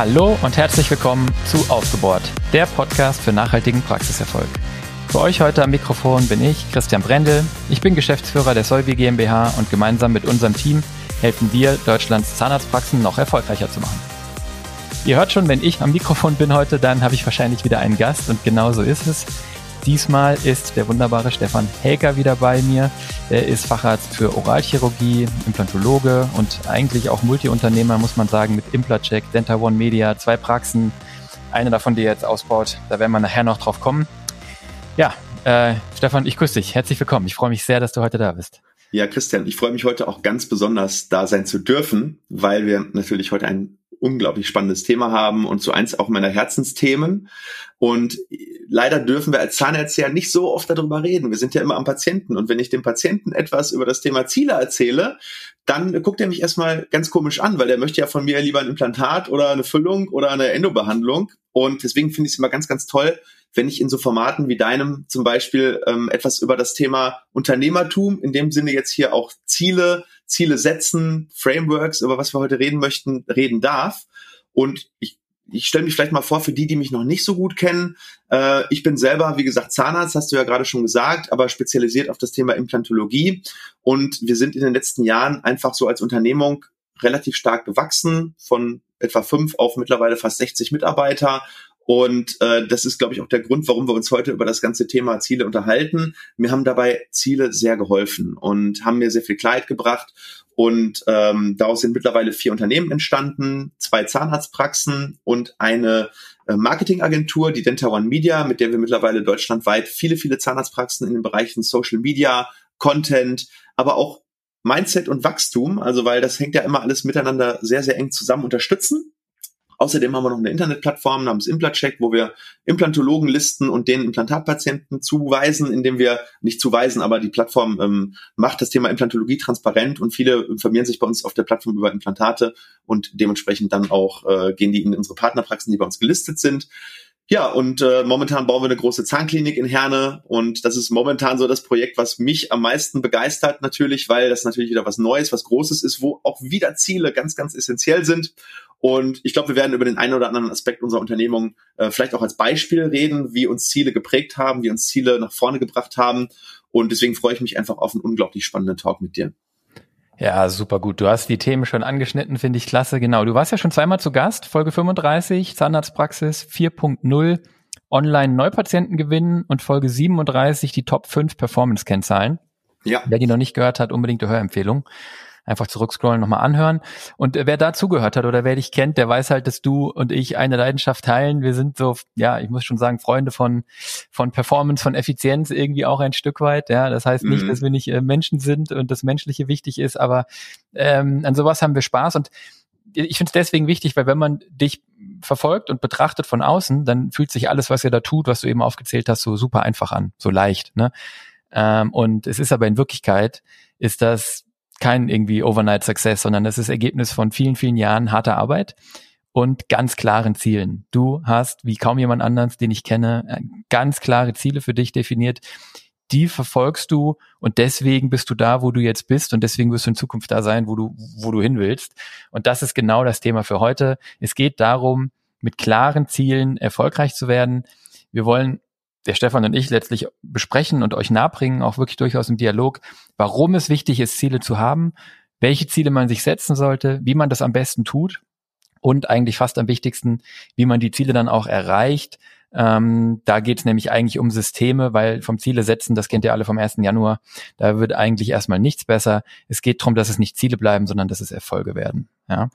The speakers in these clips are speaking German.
Hallo und herzlich willkommen zu Aufgebohrt, der Podcast für nachhaltigen Praxiserfolg. Für euch heute am Mikrofon bin ich, Christian Brendel. Ich bin Geschäftsführer der Solvi GmbH und gemeinsam mit unserem Team helfen wir, Deutschlands Zahnarztpraxen noch erfolgreicher zu machen. Ihr hört schon, wenn ich am Mikrofon bin heute, dann habe ich wahrscheinlich wieder einen Gast und genau so ist es. Diesmal ist der wunderbare Stefan Helker wieder bei mir. Er ist Facharzt für Oralchirurgie, Implantologe und eigentlich auch Multiunternehmer, muss man sagen, mit Implacheck, Denta One Media, zwei Praxen. Eine davon, die er jetzt ausbaut. Da werden wir nachher noch drauf kommen. Ja, äh, Stefan, ich grüße dich. Herzlich willkommen. Ich freue mich sehr, dass du heute da bist. Ja, Christian, ich freue mich heute auch ganz besonders da sein zu dürfen, weil wir natürlich heute ein unglaublich spannendes Thema haben und so eins auch meiner Herzensthemen. Und leider dürfen wir als Zahnärzte ja nicht so oft darüber reden. Wir sind ja immer am Patienten. Und wenn ich dem Patienten etwas über das Thema Ziele erzähle, dann guckt er mich erstmal ganz komisch an, weil der möchte ja von mir lieber ein Implantat oder eine Füllung oder eine Endobehandlung. Und deswegen finde ich es immer ganz, ganz toll, wenn ich in so Formaten wie deinem zum Beispiel ähm, etwas über das Thema Unternehmertum, in dem Sinne jetzt hier auch Ziele, Ziele setzen, Frameworks, über was wir heute reden möchten, reden darf. Und ich, ich stelle mich vielleicht mal vor, für die, die mich noch nicht so gut kennen, äh, ich bin selber, wie gesagt, Zahnarzt, hast du ja gerade schon gesagt, aber spezialisiert auf das Thema Implantologie. Und wir sind in den letzten Jahren einfach so als Unternehmung relativ stark gewachsen, von etwa fünf auf mittlerweile fast 60 Mitarbeiter und äh, das ist, glaube ich, auch der Grund, warum wir uns heute über das ganze Thema Ziele unterhalten. Mir haben dabei Ziele sehr geholfen und haben mir sehr viel Kleid gebracht. Und ähm, daraus sind mittlerweile vier Unternehmen entstanden, zwei Zahnarztpraxen und eine äh, Marketingagentur, die Denta One Media, mit der wir mittlerweile deutschlandweit viele, viele Zahnarztpraxen in den Bereichen Social Media, Content, aber auch Mindset und Wachstum, also weil das hängt ja immer alles miteinander sehr, sehr eng zusammen unterstützen. Außerdem haben wir noch eine Internetplattform namens Implatcheck, wo wir Implantologen listen und den Implantatpatienten zuweisen, indem wir nicht zuweisen, aber die Plattform ähm, macht das Thema Implantologie transparent und viele informieren sich bei uns auf der Plattform über Implantate und dementsprechend dann auch äh, gehen die in unsere Partnerpraxen, die bei uns gelistet sind. Ja, und äh, momentan bauen wir eine große Zahnklinik in Herne und das ist momentan so das Projekt, was mich am meisten begeistert natürlich, weil das natürlich wieder was Neues, was Großes ist, wo auch wieder Ziele ganz, ganz essentiell sind. Und ich glaube, wir werden über den einen oder anderen Aspekt unserer Unternehmung äh, vielleicht auch als Beispiel reden, wie uns Ziele geprägt haben, wie uns Ziele nach vorne gebracht haben. Und deswegen freue ich mich einfach auf einen unglaublich spannenden Talk mit dir. Ja, super gut. Du hast die Themen schon angeschnitten, finde ich klasse. Genau. Du warst ja schon zweimal zu Gast. Folge 35, Zahnarztpraxis 4.0, Online-Neupatienten gewinnen und Folge 37, die Top 5 Performance-Kennzahlen. Ja. Wer die noch nicht gehört hat, unbedingt eine Hörempfehlung einfach zurückscrollen, nochmal anhören. Und wer da zugehört hat oder wer dich kennt, der weiß halt, dass du und ich eine Leidenschaft teilen. Wir sind so, ja, ich muss schon sagen, Freunde von, von Performance, von Effizienz irgendwie auch ein Stück weit. Ja, das heißt nicht, mhm. dass wir nicht äh, Menschen sind und das Menschliche wichtig ist, aber ähm, an sowas haben wir Spaß und ich finde es deswegen wichtig, weil wenn man dich verfolgt und betrachtet von außen, dann fühlt sich alles, was ihr da tut, was du eben aufgezählt hast, so super einfach an, so leicht. Ne? Ähm, und es ist aber in Wirklichkeit, ist das kein irgendwie Overnight Success, sondern das ist Ergebnis von vielen, vielen Jahren harter Arbeit und ganz klaren Zielen. Du hast, wie kaum jemand anderes, den ich kenne, äh, ganz klare Ziele für dich definiert. Die verfolgst du und deswegen bist du da, wo du jetzt bist und deswegen wirst du in Zukunft da sein, wo du, wo du hin willst. Und das ist genau das Thema für heute. Es geht darum, mit klaren Zielen erfolgreich zu werden. Wir wollen der Stefan und ich letztlich besprechen und euch nahebringen, auch wirklich durchaus im Dialog, warum es wichtig ist, Ziele zu haben, welche Ziele man sich setzen sollte, wie man das am besten tut und eigentlich fast am wichtigsten, wie man die Ziele dann auch erreicht. Ähm, da geht es nämlich eigentlich um Systeme, weil vom Ziele setzen, das kennt ihr alle vom 1. Januar, da wird eigentlich erstmal nichts besser. Es geht darum, dass es nicht Ziele bleiben, sondern dass es Erfolge werden. Ja,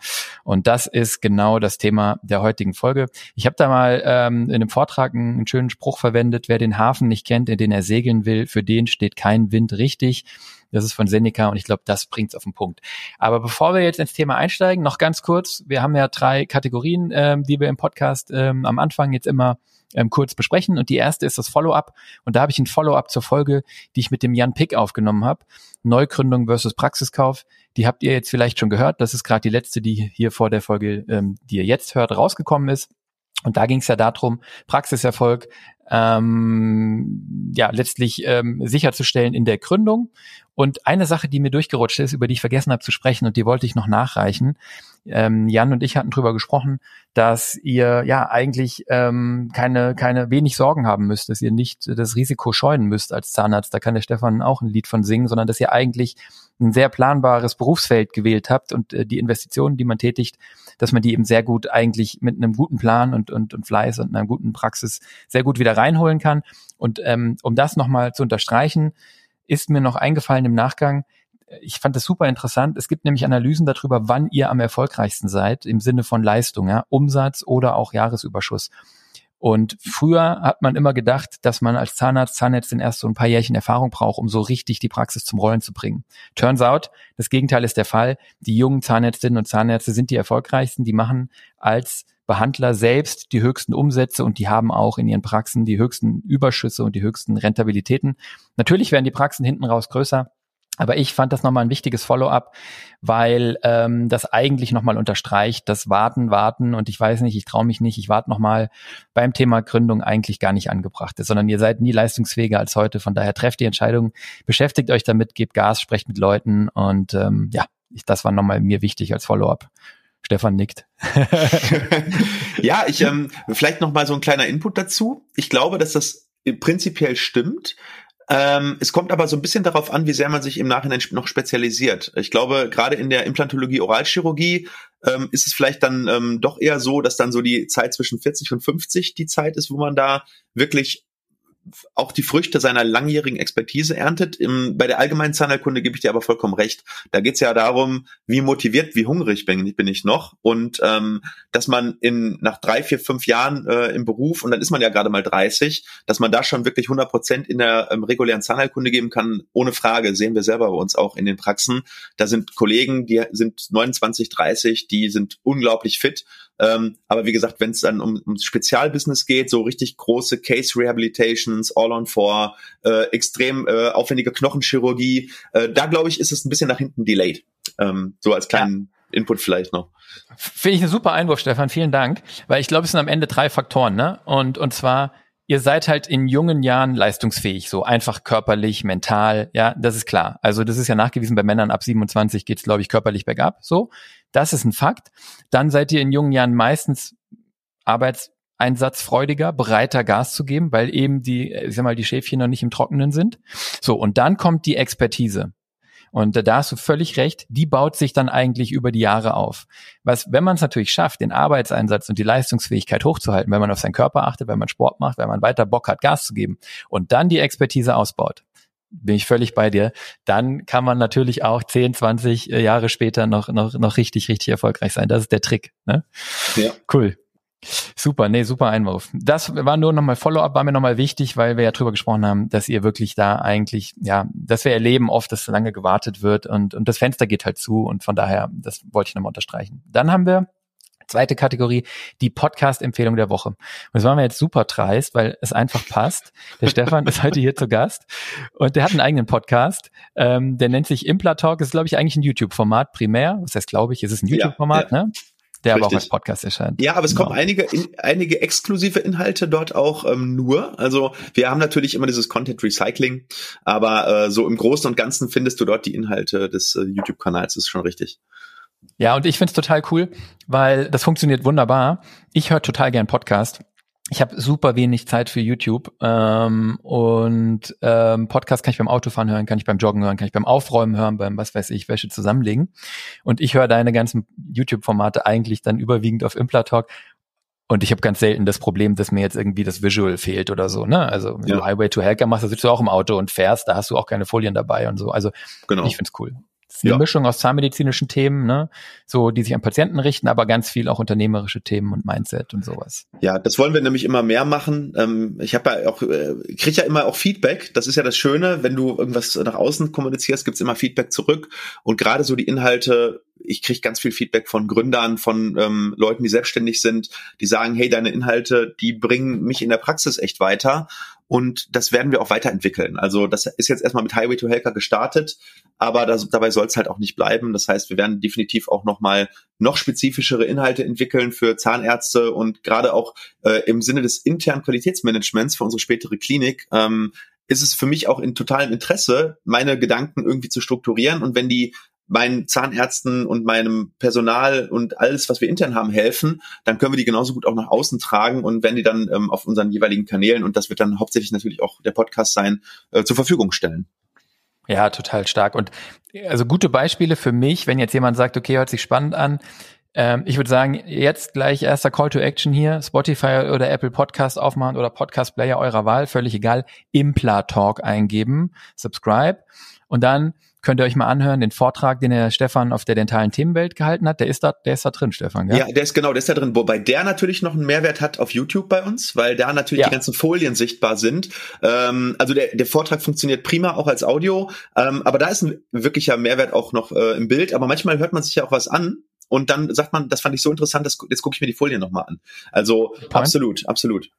und das ist genau das Thema der heutigen Folge. Ich habe da mal ähm, in einem Vortrag einen, einen schönen Spruch verwendet: Wer den Hafen nicht kennt, in den er segeln will, für den steht kein Wind richtig. Das ist von Seneca und ich glaube, das bringt's auf den Punkt. Aber bevor wir jetzt ins Thema einsteigen, noch ganz kurz: Wir haben ja drei Kategorien, ähm, die wir im Podcast ähm, am Anfang jetzt immer ähm, kurz besprechen. Und die erste ist das Follow-up. Und da habe ich ein Follow-up zur Folge, die ich mit dem Jan Pick aufgenommen habe. Neugründung versus Praxiskauf. Die habt ihr jetzt vielleicht schon gehört. Das ist gerade die letzte, die hier vor der Folge, ähm, die ihr jetzt hört, rausgekommen ist. Und da ging es ja darum, Praxiserfolg ähm, ja letztlich ähm, sicherzustellen in der Gründung. Und eine Sache, die mir durchgerutscht ist, über die ich vergessen habe zu sprechen und die wollte ich noch nachreichen. Ähm, Jan und ich hatten drüber gesprochen, dass ihr ja eigentlich ähm, keine, keine wenig Sorgen haben müsst, dass ihr nicht das Risiko scheuen müsst als Zahnarzt. Da kann der Stefan auch ein Lied von singen, sondern dass ihr eigentlich ein sehr planbares Berufsfeld gewählt habt und äh, die Investitionen, die man tätigt, dass man die eben sehr gut eigentlich mit einem guten Plan und, und, und Fleiß und einer guten Praxis sehr gut wieder reinholen kann. Und ähm, um das nochmal zu unterstreichen, ist mir noch eingefallen im Nachgang, ich fand das super interessant. Es gibt nämlich Analysen darüber, wann ihr am erfolgreichsten seid im Sinne von Leistung, ja, Umsatz oder auch Jahresüberschuss. Und früher hat man immer gedacht, dass man als Zahnarzt, Zahnärztin erst so ein paar Jährchen Erfahrung braucht, um so richtig die Praxis zum Rollen zu bringen. Turns out, das Gegenteil ist der Fall. Die jungen Zahnärztinnen und Zahnärzte sind die erfolgreichsten. Die machen als Behandler selbst die höchsten Umsätze und die haben auch in ihren Praxen die höchsten Überschüsse und die höchsten Rentabilitäten. Natürlich werden die Praxen hinten raus größer. Aber ich fand das nochmal ein wichtiges Follow-up, weil ähm, das eigentlich nochmal unterstreicht, dass Warten, Warten und ich weiß nicht, ich traue mich nicht, ich warte nochmal beim Thema Gründung eigentlich gar nicht angebracht ist, sondern ihr seid nie leistungsfähiger als heute. Von daher trefft die Entscheidung, beschäftigt euch damit, gebt Gas, sprecht mit Leuten und ähm, ja, ich, das war nochmal mir wichtig als Follow-up. Stefan nickt. ja, ich ähm, vielleicht noch mal so ein kleiner Input dazu. Ich glaube, dass das prinzipiell stimmt. Ähm, es kommt aber so ein bisschen darauf an, wie sehr man sich im Nachhinein noch spezialisiert. Ich glaube, gerade in der Implantologie, Oralchirurgie ähm, ist es vielleicht dann ähm, doch eher so, dass dann so die Zeit zwischen 40 und 50 die Zeit ist, wo man da wirklich auch die Früchte seiner langjährigen Expertise erntet. Im, bei der allgemeinen Zahnheilkunde gebe ich dir aber vollkommen recht. Da geht es ja darum, wie motiviert, wie hungrig bin, bin ich noch und ähm, dass man in nach drei, vier, fünf Jahren äh, im Beruf und dann ist man ja gerade mal 30, dass man da schon wirklich 100 Prozent in der ähm, regulären Zahnheilkunde geben kann, ohne Frage. Sehen wir selber bei uns auch in den Praxen. Da sind Kollegen, die sind 29, 30, die sind unglaublich fit ähm, aber wie gesagt, wenn es dann um, um Spezialbusiness geht, so richtig große Case Rehabilitations, All on Four, äh, extrem äh, aufwendige Knochenchirurgie, äh, da glaube ich, ist es ein bisschen nach hinten delayed. Ähm, so als kleinen ja. Input vielleicht noch. Finde ich ein super Einwurf, Stefan. Vielen Dank. Weil ich glaube, es sind am Ende drei Faktoren, ne? Und, und zwar, ihr seid halt in jungen Jahren leistungsfähig, so einfach körperlich, mental, ja, das ist klar. Also das ist ja nachgewiesen, bei Männern ab 27 geht's, glaube ich, körperlich bergab, so. Das ist ein Fakt. Dann seid ihr in jungen Jahren meistens arbeitseinsatzfreudiger, bereiter Gas zu geben, weil eben die, ich sag mal, die Schäfchen noch nicht im Trockenen sind. So, und dann kommt die Expertise. Und da hast du völlig recht, die baut sich dann eigentlich über die Jahre auf. Was, wenn man es natürlich schafft, den Arbeitseinsatz und die Leistungsfähigkeit hochzuhalten, wenn man auf seinen Körper achtet, wenn man Sport macht, wenn man weiter Bock hat, Gas zu geben und dann die Expertise ausbaut, bin ich völlig bei dir. Dann kann man natürlich auch 10, 20 äh, Jahre später noch, noch, noch richtig, richtig erfolgreich sein. Das ist der Trick. Ne? Ja. Cool. Super, nee, super Einwurf. Das war nur nochmal Follow-up, war mir nochmal wichtig, weil wir ja drüber gesprochen haben, dass ihr wirklich da eigentlich, ja, dass wir erleben oft, dass lange gewartet wird und, und das Fenster geht halt zu und von daher, das wollte ich nochmal unterstreichen. Dann haben wir Zweite Kategorie, die Podcast-Empfehlung der Woche. Und das waren wir jetzt super dreist, weil es einfach passt. Der Stefan ist heute hier zu Gast und der hat einen eigenen Podcast. Ähm, der nennt sich Implatalk. Das ist, glaube ich, eigentlich ein YouTube-Format primär. Was heißt, glaube ich, ist es ein YouTube-Format, ja, ja. ne? Der Richtig. aber auch als Podcast erscheint. Ja, aber es genau. kommen einige, in, einige exklusive Inhalte dort auch ähm, nur. Also wir haben natürlich immer dieses Content Recycling, aber äh, so im Großen und Ganzen findest du dort die Inhalte des äh, YouTube-Kanals, ist schon richtig. Ja, und ich find's total cool, weil das funktioniert wunderbar. Ich höre total gern Podcast. Ich habe super wenig Zeit für YouTube ähm, und ähm, Podcast kann ich beim Autofahren hören, kann ich beim Joggen hören, kann ich beim Aufräumen hören, beim was weiß ich, Wäsche zusammenlegen. Und ich höre deine ganzen YouTube-Formate eigentlich dann überwiegend auf Implatalk und ich habe ganz selten das Problem, dass mir jetzt irgendwie das Visual fehlt oder so. Ne? Also wenn ja. du Highway to Hacker machst, da sitzt du auch im Auto und fährst, da hast du auch keine Folien dabei und so. Also genau. ich find's cool eine ja. Mischung aus zahnmedizinischen Themen, ne? so die sich an Patienten richten, aber ganz viel auch unternehmerische Themen und Mindset und sowas. Ja, das wollen wir nämlich immer mehr machen. Ähm, ich habe ja auch, äh, kriege ja immer auch Feedback. Das ist ja das Schöne, wenn du irgendwas nach außen kommunizierst, gibt's immer Feedback zurück. Und gerade so die Inhalte, ich kriege ganz viel Feedback von Gründern, von ähm, Leuten, die selbstständig sind, die sagen, hey, deine Inhalte, die bringen mich in der Praxis echt weiter. Und das werden wir auch weiterentwickeln. Also das ist jetzt erstmal mit Highway to Helker gestartet, aber das, dabei soll es halt auch nicht bleiben. Das heißt, wir werden definitiv auch nochmal noch spezifischere Inhalte entwickeln für Zahnärzte und gerade auch äh, im Sinne des internen Qualitätsmanagements für unsere spätere Klinik ähm, ist es für mich auch in totalem Interesse, meine Gedanken irgendwie zu strukturieren. Und wenn die meinen Zahnärzten und meinem Personal und alles, was wir intern haben, helfen, dann können wir die genauso gut auch nach außen tragen und wenn die dann ähm, auf unseren jeweiligen Kanälen, und das wird dann hauptsächlich natürlich auch der Podcast sein, äh, zur Verfügung stellen. Ja, total stark. Und also gute Beispiele für mich, wenn jetzt jemand sagt, okay, hört sich spannend an, ähm, ich würde sagen, jetzt gleich erster Call to Action hier, Spotify oder Apple Podcast aufmachen oder Podcast Player eurer Wahl, völlig egal, Impla Talk eingeben, subscribe. Und dann könnt ihr euch mal anhören, den Vortrag, den der Stefan auf der dentalen Themenwelt gehalten hat. Der ist da, der ist da drin, Stefan. Gell? Ja, der ist genau, der ist da drin. Wobei der natürlich noch einen Mehrwert hat auf YouTube bei uns, weil da natürlich ja. die ganzen Folien sichtbar sind. Ähm, also der, der Vortrag funktioniert prima auch als Audio, ähm, aber da ist ein wirklicher Mehrwert auch noch äh, im Bild. Aber manchmal hört man sich ja auch was an und dann sagt man, das fand ich so interessant, das, jetzt gucke ich mir die Folien nochmal an. Also absolut, absolut.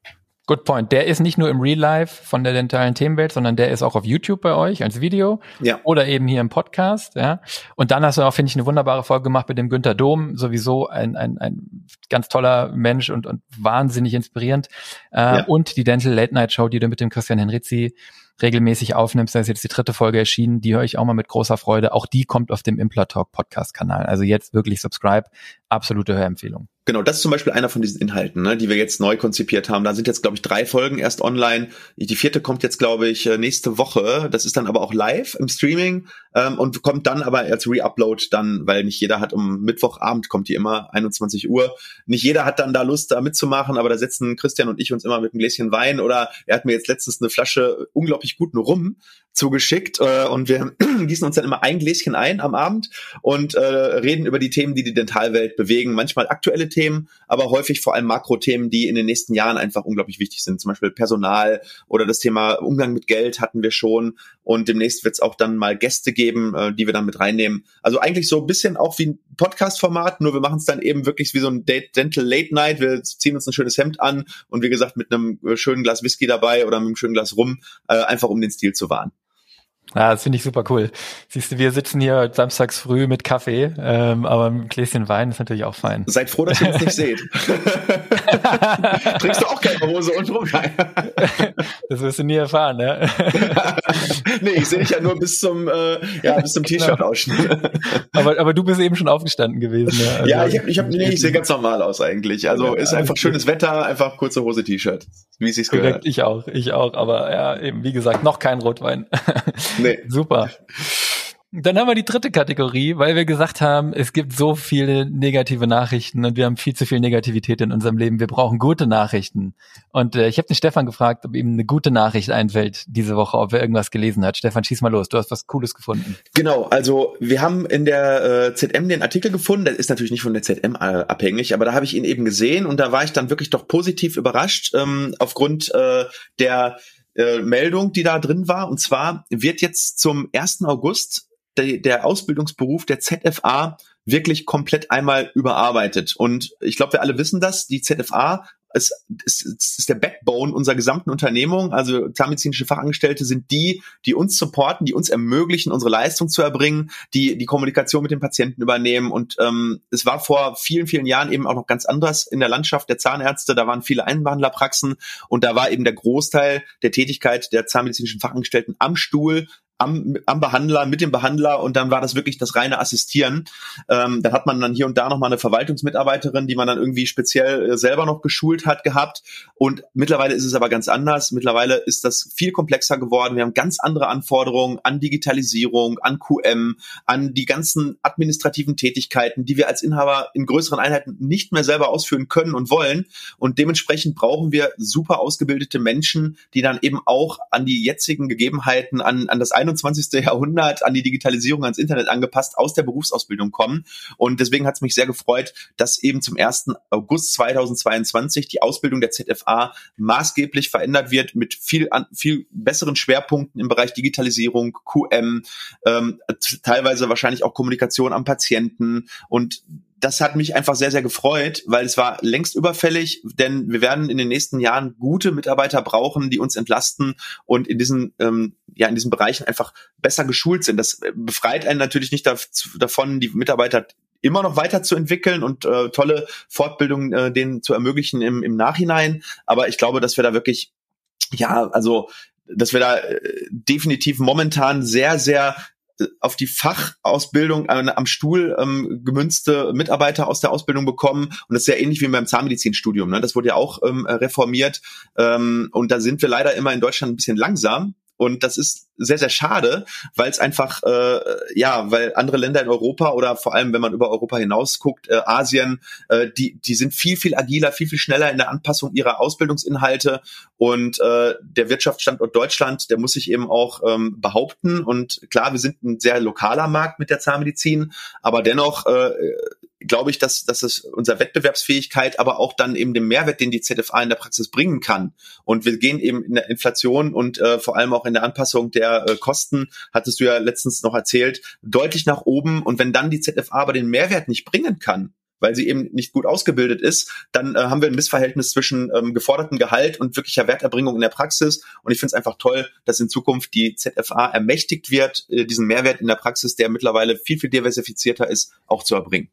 Good point. Der ist nicht nur im Real Life von der dentalen Themenwelt, sondern der ist auch auf YouTube bei euch als Video ja. oder eben hier im Podcast. Ja. Und dann hast du auch, finde ich, eine wunderbare Folge gemacht mit dem Günter Dom, sowieso ein, ein, ein ganz toller Mensch und, und wahnsinnig inspirierend. Äh, ja. Und die Dental Late Night Show, die du mit dem Christian Henrizi regelmäßig aufnimmst. Da ist jetzt die dritte Folge erschienen. Die höre ich auch mal mit großer Freude. Auch die kommt auf dem Implatalk Podcast Kanal. Also jetzt wirklich subscribe. Absolute Hörempfehlung. Genau, das ist zum Beispiel einer von diesen Inhalten, ne, die wir jetzt neu konzipiert haben. Da sind jetzt, glaube ich, drei Folgen erst online. Die vierte kommt jetzt, glaube ich, äh, nächste Woche. Das ist dann aber auch live im Streaming ähm, und kommt dann aber als Re-Upload dann, weil nicht jeder hat um Mittwochabend kommt die immer, 21 Uhr. Nicht jeder hat dann da Lust, da mitzumachen, aber da setzen Christian und ich uns immer mit einem Gläschen Wein oder er hat mir jetzt letztens eine Flasche unglaublich guten Rum zugeschickt äh, und wir gießen uns dann immer ein Gläschen ein am Abend und äh, reden über die Themen, die die Dentalwelt bewegen. Manchmal aktuelle Themen, aber häufig vor allem Makrothemen, die in den nächsten Jahren einfach unglaublich wichtig sind. Zum Beispiel Personal oder das Thema Umgang mit Geld hatten wir schon und demnächst wird es auch dann mal Gäste geben, äh, die wir dann mit reinnehmen. Also eigentlich so ein bisschen auch wie ein Podcast-Format, nur wir machen es dann eben wirklich wie so ein Dental Late Night. Wir ziehen uns ein schönes Hemd an und wie gesagt mit einem schönen Glas Whisky dabei oder mit einem schönen Glas Rum, äh, einfach um den Stil zu wahren. Ja, das finde ich super cool. Siehst du, wir sitzen hier samstags früh mit Kaffee, ähm, aber ein Gläschen Wein ist natürlich auch fein. Seid froh, dass ihr uns nicht seht. Trinkst du auch keine Hose und rum? das wirst du nie erfahren, ne? nee, ich sehe dich ja nur bis zum, äh, ja, bis zum T-Shirt-Ausschnitt. aber, aber du bist eben schon aufgestanden gewesen, ne? Also, ja, ich habe, ich hab, nee, ich sehe ganz normal aus eigentlich. Also ist einfach schönes Wetter, einfach kurze Hose, T-Shirt, wie es sich gehört. Ich auch, ich auch, aber ja, eben, wie gesagt, noch kein Rotwein. Nee. Super. Dann haben wir die dritte Kategorie, weil wir gesagt haben, es gibt so viele negative Nachrichten und wir haben viel zu viel Negativität in unserem Leben. Wir brauchen gute Nachrichten. Und äh, ich habe den Stefan gefragt, ob ihm eine gute Nachricht einfällt diese Woche, ob er irgendwas gelesen hat. Stefan, schieß mal los. Du hast was Cooles gefunden. Genau. Also wir haben in der äh, ZM den Artikel gefunden. Der ist natürlich nicht von der ZM äh, abhängig, aber da habe ich ihn eben gesehen und da war ich dann wirklich doch positiv überrascht ähm, aufgrund äh, der äh, Meldung, die da drin war. Und zwar wird jetzt zum 1. August der, der Ausbildungsberuf der ZFA wirklich komplett einmal überarbeitet. Und ich glaube, wir alle wissen das. Die ZFA es, es, es ist der Backbone unserer gesamten Unternehmung. Also zahnmedizinische Fachangestellte sind die, die uns supporten, die uns ermöglichen, unsere Leistung zu erbringen, die die Kommunikation mit den Patienten übernehmen. Und ähm, es war vor vielen, vielen Jahren eben auch noch ganz anders in der Landschaft der Zahnärzte. Da waren viele Einbehandlerpraxen und da war eben der Großteil der Tätigkeit der zahnmedizinischen Fachangestellten am Stuhl am, am Behandler, mit dem Behandler und dann war das wirklich das reine Assistieren. Ähm, dann hat man dann hier und da nochmal eine Verwaltungsmitarbeiterin, die man dann irgendwie speziell äh, selber noch geschult hat gehabt. Und mittlerweile ist es aber ganz anders. Mittlerweile ist das viel komplexer geworden. Wir haben ganz andere Anforderungen an Digitalisierung, an QM, an die ganzen administrativen Tätigkeiten, die wir als Inhaber in größeren Einheiten nicht mehr selber ausführen können und wollen. Und dementsprechend brauchen wir super ausgebildete Menschen, die dann eben auch an die jetzigen Gegebenheiten, an, an das 21. Jahrhundert an die Digitalisierung, ans Internet angepasst, aus der Berufsausbildung kommen. Und deswegen hat es mich sehr gefreut, dass eben zum 1. August 2022 die Ausbildung der ZFA maßgeblich verändert wird mit viel, an, viel besseren Schwerpunkten im Bereich Digitalisierung, QM, ähm, teilweise wahrscheinlich auch Kommunikation am Patienten und das hat mich einfach sehr, sehr gefreut, weil es war längst überfällig, denn wir werden in den nächsten Jahren gute Mitarbeiter brauchen, die uns entlasten und in diesen, ähm, ja, in diesen Bereichen einfach besser geschult sind. Das befreit einen natürlich nicht davon, die Mitarbeiter immer noch weiterzuentwickeln und äh, tolle Fortbildungen äh, denen zu ermöglichen im, im Nachhinein. Aber ich glaube, dass wir da wirklich, ja, also dass wir da äh, definitiv momentan sehr, sehr auf die Fachausbildung äh, am Stuhl ähm, gemünzte Mitarbeiter aus der Ausbildung bekommen. Und das ist ja ähnlich wie beim Zahnmedizinstudium. Ne? Das wurde ja auch ähm, reformiert. Ähm, und da sind wir leider immer in Deutschland ein bisschen langsam. Und das ist sehr, sehr schade, weil es einfach, äh, ja, weil andere Länder in Europa oder vor allem, wenn man über Europa hinaus guckt, äh, Asien, äh, die, die sind viel, viel agiler, viel, viel schneller in der Anpassung ihrer Ausbildungsinhalte. Und äh, der Wirtschaftsstandort Deutschland, der muss sich eben auch ähm, behaupten. Und klar, wir sind ein sehr lokaler Markt mit der Zahnmedizin, aber dennoch äh, glaube ich, dass, dass es unserer Wettbewerbsfähigkeit, aber auch dann eben dem Mehrwert, den die ZFA in der Praxis bringen kann. Und wir gehen eben in der Inflation und äh, vor allem auch in der Anpassung der äh, Kosten, hattest du ja letztens noch erzählt, deutlich nach oben. Und wenn dann die ZFA aber den Mehrwert nicht bringen kann, weil sie eben nicht gut ausgebildet ist, dann äh, haben wir ein Missverhältnis zwischen ähm, gefordertem Gehalt und wirklicher Werterbringung in der Praxis. Und ich finde es einfach toll, dass in Zukunft die ZFA ermächtigt wird, äh, diesen Mehrwert in der Praxis, der mittlerweile viel, viel diversifizierter ist, auch zu erbringen.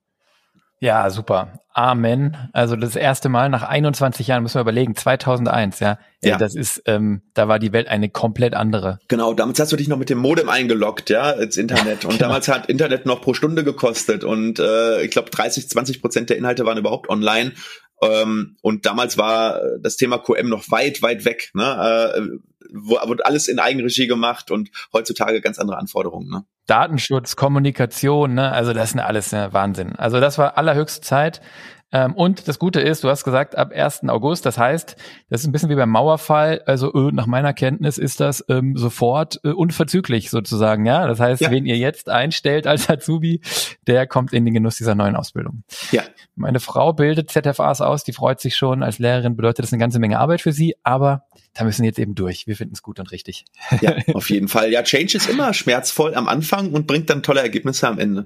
Ja, super. Amen. Also das erste Mal nach 21 Jahren, müssen wir überlegen, 2001, ja. ja. Das ist, ähm, da war die Welt eine komplett andere. Genau, damals hast du dich noch mit dem Modem eingeloggt, ja, ins Internet. Und genau. damals hat Internet noch pro Stunde gekostet. Und äh, ich glaube, 30, 20 Prozent der Inhalte waren überhaupt online. Ähm, und damals war das Thema QM noch weit, weit weg. Ne? Äh, wurde alles in Eigenregie gemacht und heutzutage ganz andere Anforderungen. Ne? Datenschutz, Kommunikation, ne? also das sind alles ja, Wahnsinn. Also das war allerhöchste Zeit. Ähm, und das Gute ist, du hast gesagt, ab 1. August, das heißt, das ist ein bisschen wie beim Mauerfall, also äh, nach meiner Kenntnis ist das ähm, sofort äh, unverzüglich sozusagen, ja. Das heißt, ja. wen ihr jetzt einstellt als Azubi, der kommt in den Genuss dieser neuen Ausbildung. Ja. Meine Frau bildet ZFAs aus, die freut sich schon. Als Lehrerin bedeutet das eine ganze Menge Arbeit für sie, aber da müssen wir jetzt eben durch. Wir finden es gut und richtig. Ja, auf jeden Fall. Ja, Change ist immer schmerzvoll am Anfang und bringt dann tolle Ergebnisse am Ende.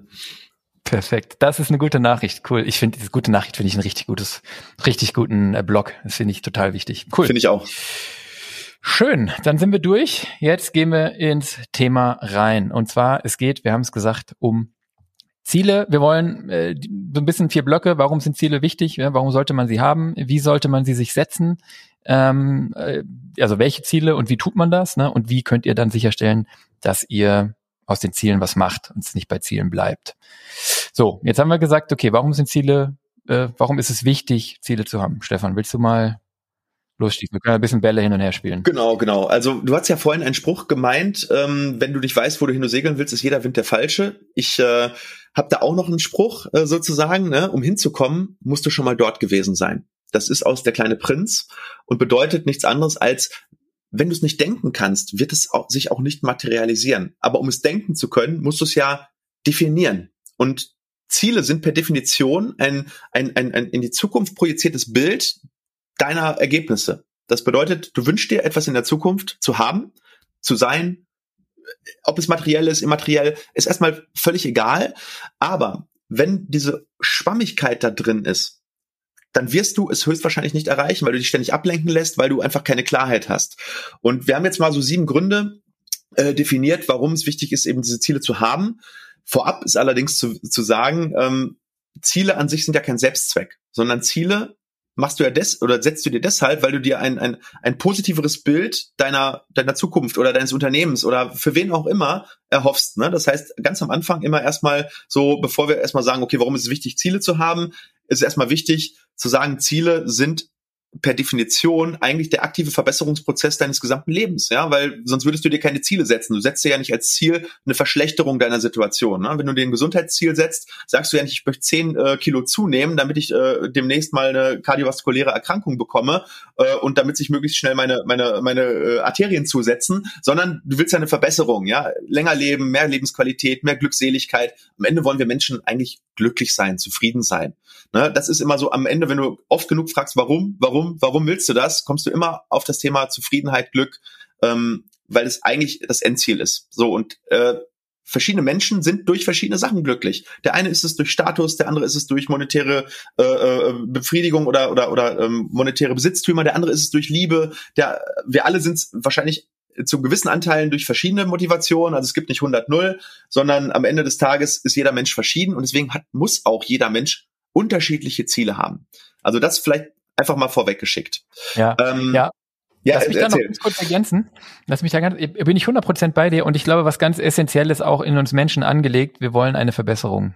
Perfekt. Das ist eine gute Nachricht. Cool. Ich finde diese gute Nachricht finde ich ein richtig gutes, richtig guten äh, Blog. Das finde ich total wichtig. Cool. Finde ich auch. Schön. Dann sind wir durch. Jetzt gehen wir ins Thema rein. Und zwar, es geht, wir haben es gesagt, um Ziele. Wir wollen äh, so ein bisschen vier Blöcke. Warum sind Ziele wichtig? Ja, warum sollte man sie haben? Wie sollte man sie sich setzen? Ähm, äh, also welche Ziele und wie tut man das? Ne? Und wie könnt ihr dann sicherstellen, dass ihr aus den Zielen was macht und es nicht bei Zielen bleibt. So, jetzt haben wir gesagt, okay, warum sind Ziele, äh, warum ist es wichtig, Ziele zu haben? Stefan, willst du mal losstiegen? Wir können ein bisschen Bälle hin und her spielen. Genau, genau. Also du hast ja vorhin einen Spruch gemeint, ähm, wenn du nicht weißt, wo du hin und segeln willst, ist jeder Wind der falsche. Ich äh, habe da auch noch einen Spruch äh, sozusagen, ne? um hinzukommen, musst du schon mal dort gewesen sein. Das ist aus der kleine Prinz und bedeutet nichts anderes als, wenn du es nicht denken kannst, wird es auch, sich auch nicht materialisieren. Aber um es denken zu können, musst du es ja definieren. Und Ziele sind per Definition ein, ein, ein, ein in die Zukunft projiziertes Bild deiner Ergebnisse. Das bedeutet, du wünschst dir etwas in der Zukunft zu haben, zu sein, ob es materiell ist, immateriell, ist erstmal völlig egal. Aber wenn diese Schwammigkeit da drin ist, dann wirst du es höchstwahrscheinlich nicht erreichen, weil du dich ständig ablenken lässt, weil du einfach keine Klarheit hast. Und wir haben jetzt mal so sieben Gründe äh, definiert, warum es wichtig ist, eben diese Ziele zu haben. Vorab ist allerdings zu, zu sagen, ähm, Ziele an sich sind ja kein Selbstzweck, sondern Ziele machst du ja des oder setzt du dir deshalb, weil du dir ein, ein, ein positiveres Bild deiner, deiner Zukunft oder deines Unternehmens oder für wen auch immer erhoffst. Ne? Das heißt, ganz am Anfang immer erstmal so, bevor wir erstmal sagen, okay, warum ist es wichtig, Ziele zu haben, ist erstmal wichtig zu sagen, Ziele sind per Definition eigentlich der aktive Verbesserungsprozess deines gesamten Lebens, ja, weil sonst würdest du dir keine Ziele setzen. Du setzt dir ja nicht als Ziel eine Verschlechterung deiner Situation. Ne? Wenn du dir ein Gesundheitsziel setzt, sagst du ja nicht, ich möchte zehn äh, Kilo zunehmen, damit ich äh, demnächst mal eine kardiovaskuläre Erkrankung bekomme äh, und damit sich möglichst schnell meine meine meine äh, Arterien zusetzen, sondern du willst ja eine Verbesserung, ja, länger leben, mehr Lebensqualität, mehr Glückseligkeit. Am Ende wollen wir Menschen eigentlich glücklich sein, zufrieden sein. Ne? Das ist immer so am Ende, wenn du oft genug fragst, warum, warum warum, willst du das? Kommst du immer auf das Thema Zufriedenheit, Glück, ähm, weil es eigentlich das Endziel ist. So und äh, verschiedene Menschen sind durch verschiedene Sachen glücklich. Der eine ist es durch Status, der andere ist es durch monetäre äh, äh, Befriedigung oder oder oder ähm, monetäre Besitztümer, der andere ist es durch Liebe. Der wir alle sind wahrscheinlich zu gewissen Anteilen durch verschiedene Motivationen. Also es gibt nicht 100-0, sondern am Ende des Tages ist jeder Mensch verschieden und deswegen hat, muss auch jeder Mensch unterschiedliche Ziele haben. Also das vielleicht einfach mal vorweggeschickt. Ja, ähm, ja. Ja, Lass mich da noch ganz kurz ergänzen. Lass mich da ganz, bin ich 100% bei dir und ich glaube, was ganz essentiell ist auch in uns Menschen angelegt, wir wollen eine Verbesserung.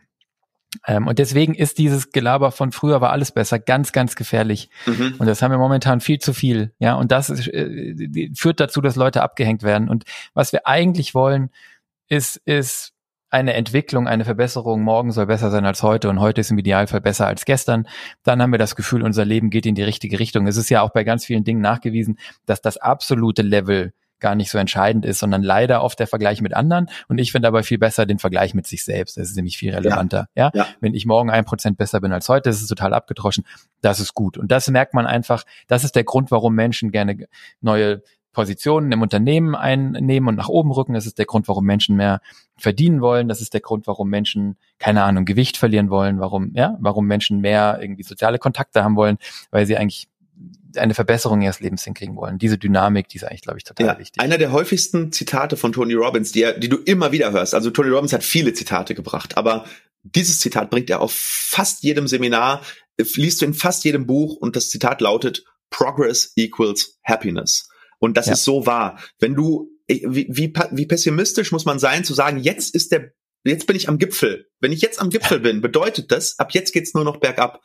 Ähm, und deswegen ist dieses Gelaber von früher war alles besser ganz, ganz gefährlich. Mhm. Und das haben wir momentan viel zu viel. Ja, und das ist, äh, führt dazu, dass Leute abgehängt werden. Und was wir eigentlich wollen, ist, ist eine Entwicklung, eine Verbesserung. Morgen soll besser sein als heute und heute ist im Idealfall besser als gestern. Dann haben wir das Gefühl, unser Leben geht in die richtige Richtung. Es ist ja auch bei ganz vielen Dingen nachgewiesen, dass das absolute Level gar nicht so entscheidend ist, sondern leider oft der Vergleich mit anderen. Und ich finde aber viel besser den Vergleich mit sich selbst. Das ist nämlich viel relevanter. Ja. ja? ja. Wenn ich morgen ein Prozent besser bin als heute, das ist total abgedroschen. Das ist gut. Und das merkt man einfach. Das ist der Grund, warum Menschen gerne neue Positionen im Unternehmen einnehmen und nach oben rücken. Das ist der Grund, warum Menschen mehr verdienen wollen. Das ist der Grund, warum Menschen, keine Ahnung, Gewicht verlieren wollen. Warum, ja, warum Menschen mehr irgendwie soziale Kontakte haben wollen, weil sie eigentlich eine Verbesserung ihres Lebens hinkriegen wollen. Diese Dynamik, die ist eigentlich, glaube ich, total ja, wichtig. Einer der häufigsten Zitate von Tony Robbins, die, die du immer wieder hörst. Also Tony Robbins hat viele Zitate gebracht, aber dieses Zitat bringt er auf fast jedem Seminar, liest du in fast jedem Buch und das Zitat lautet Progress equals Happiness. Und das ja. ist so wahr. Wenn du, wie, wie, wie pessimistisch muss man sein, zu sagen, jetzt ist der Jetzt bin ich am Gipfel. Wenn ich jetzt am Gipfel bin, bedeutet das, ab jetzt geht's nur noch bergab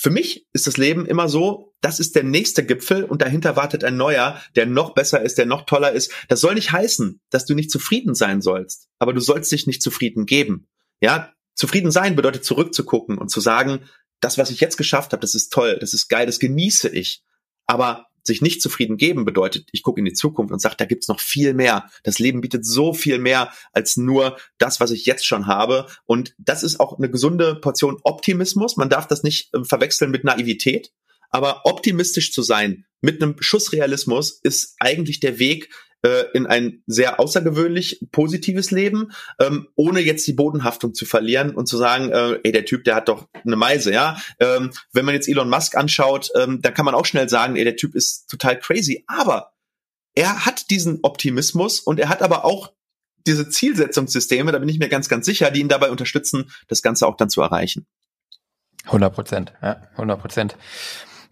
für mich ist das Leben immer so, das ist der nächste Gipfel und dahinter wartet ein neuer, der noch besser ist, der noch toller ist. Das soll nicht heißen, dass du nicht zufrieden sein sollst, aber du sollst dich nicht zufrieden geben. Ja, zufrieden sein bedeutet zurückzugucken und zu sagen, das, was ich jetzt geschafft habe, das ist toll, das ist geil, das genieße ich. Aber sich nicht zufrieden geben bedeutet, ich gucke in die Zukunft und sage, da gibt's noch viel mehr. Das Leben bietet so viel mehr als nur das, was ich jetzt schon habe. Und das ist auch eine gesunde Portion Optimismus. Man darf das nicht äh, verwechseln mit Naivität. Aber optimistisch zu sein mit einem Schuss Realismus ist eigentlich der Weg, äh, in ein sehr außergewöhnlich positives Leben, ähm, ohne jetzt die Bodenhaftung zu verlieren und zu sagen, äh, ey, der Typ, der hat doch eine Meise, ja. Ähm, wenn man jetzt Elon Musk anschaut, ähm, dann kann man auch schnell sagen, ey, der Typ ist total crazy. Aber er hat diesen Optimismus und er hat aber auch diese Zielsetzungssysteme, da bin ich mir ganz, ganz sicher, die ihn dabei unterstützen, das Ganze auch dann zu erreichen. 100 Prozent, ja, 100 Prozent.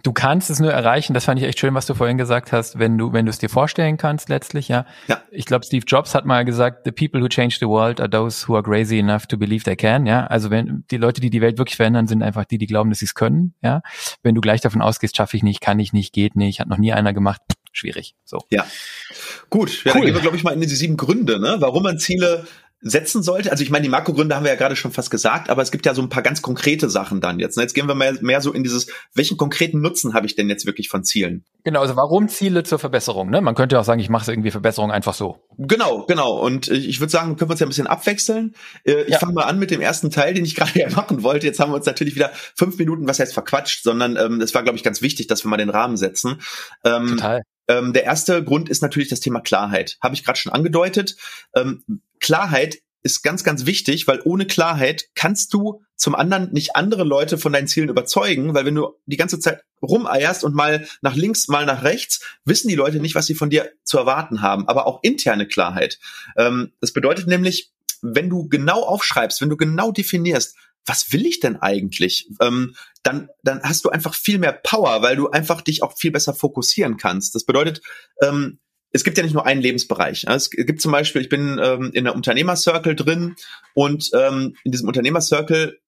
Du kannst es nur erreichen, das fand ich echt schön, was du vorhin gesagt hast, wenn du, wenn du es dir vorstellen kannst letztlich, ja. ja. Ich glaube, Steve Jobs hat mal gesagt, the people who change the world are those who are crazy enough to believe they can, ja. Also wenn die Leute, die die Welt wirklich verändern, sind einfach die, die glauben, dass sie es können, ja. Wenn du gleich davon ausgehst, schaffe ich nicht, kann ich nicht, geht nicht, hat noch nie einer gemacht, schwierig. So. Ja. Gut, ja, cool. dann gehen wir, glaube ich, mal in die sieben Gründe, ne, warum man Ziele setzen sollte. Also ich meine, die Makrogründe haben wir ja gerade schon fast gesagt, aber es gibt ja so ein paar ganz konkrete Sachen dann jetzt. Ne? Jetzt gehen wir mehr, mehr so in dieses, welchen konkreten Nutzen habe ich denn jetzt wirklich von Zielen? Genau, also warum Ziele zur Verbesserung? Ne? Man könnte auch sagen, ich mache irgendwie Verbesserung einfach so. Genau, genau. Und ich würde sagen, können wir uns ja ein bisschen abwechseln. Äh, ich ja. fange mal an mit dem ersten Teil, den ich gerade ja machen wollte. Jetzt haben wir uns natürlich wieder fünf Minuten, was heißt verquatscht, sondern ähm, es war, glaube ich, ganz wichtig, dass wir mal den Rahmen setzen. Ähm, Total. Ähm, der erste Grund ist natürlich das Thema Klarheit. Habe ich gerade schon angedeutet. Ähm, Klarheit ist ganz, ganz wichtig, weil ohne Klarheit kannst du zum anderen nicht andere Leute von deinen Zielen überzeugen, weil wenn du die ganze Zeit rumeierst und mal nach links, mal nach rechts, wissen die Leute nicht, was sie von dir zu erwarten haben. Aber auch interne Klarheit. Ähm, das bedeutet nämlich, wenn du genau aufschreibst, wenn du genau definierst, was will ich denn eigentlich? Ähm, dann, dann hast du einfach viel mehr Power, weil du einfach dich auch viel besser fokussieren kannst. Das bedeutet, ähm, es gibt ja nicht nur einen Lebensbereich. Es gibt zum Beispiel, ich bin ähm, in der Unternehmercircle drin und ähm, in diesem Unternehmercircle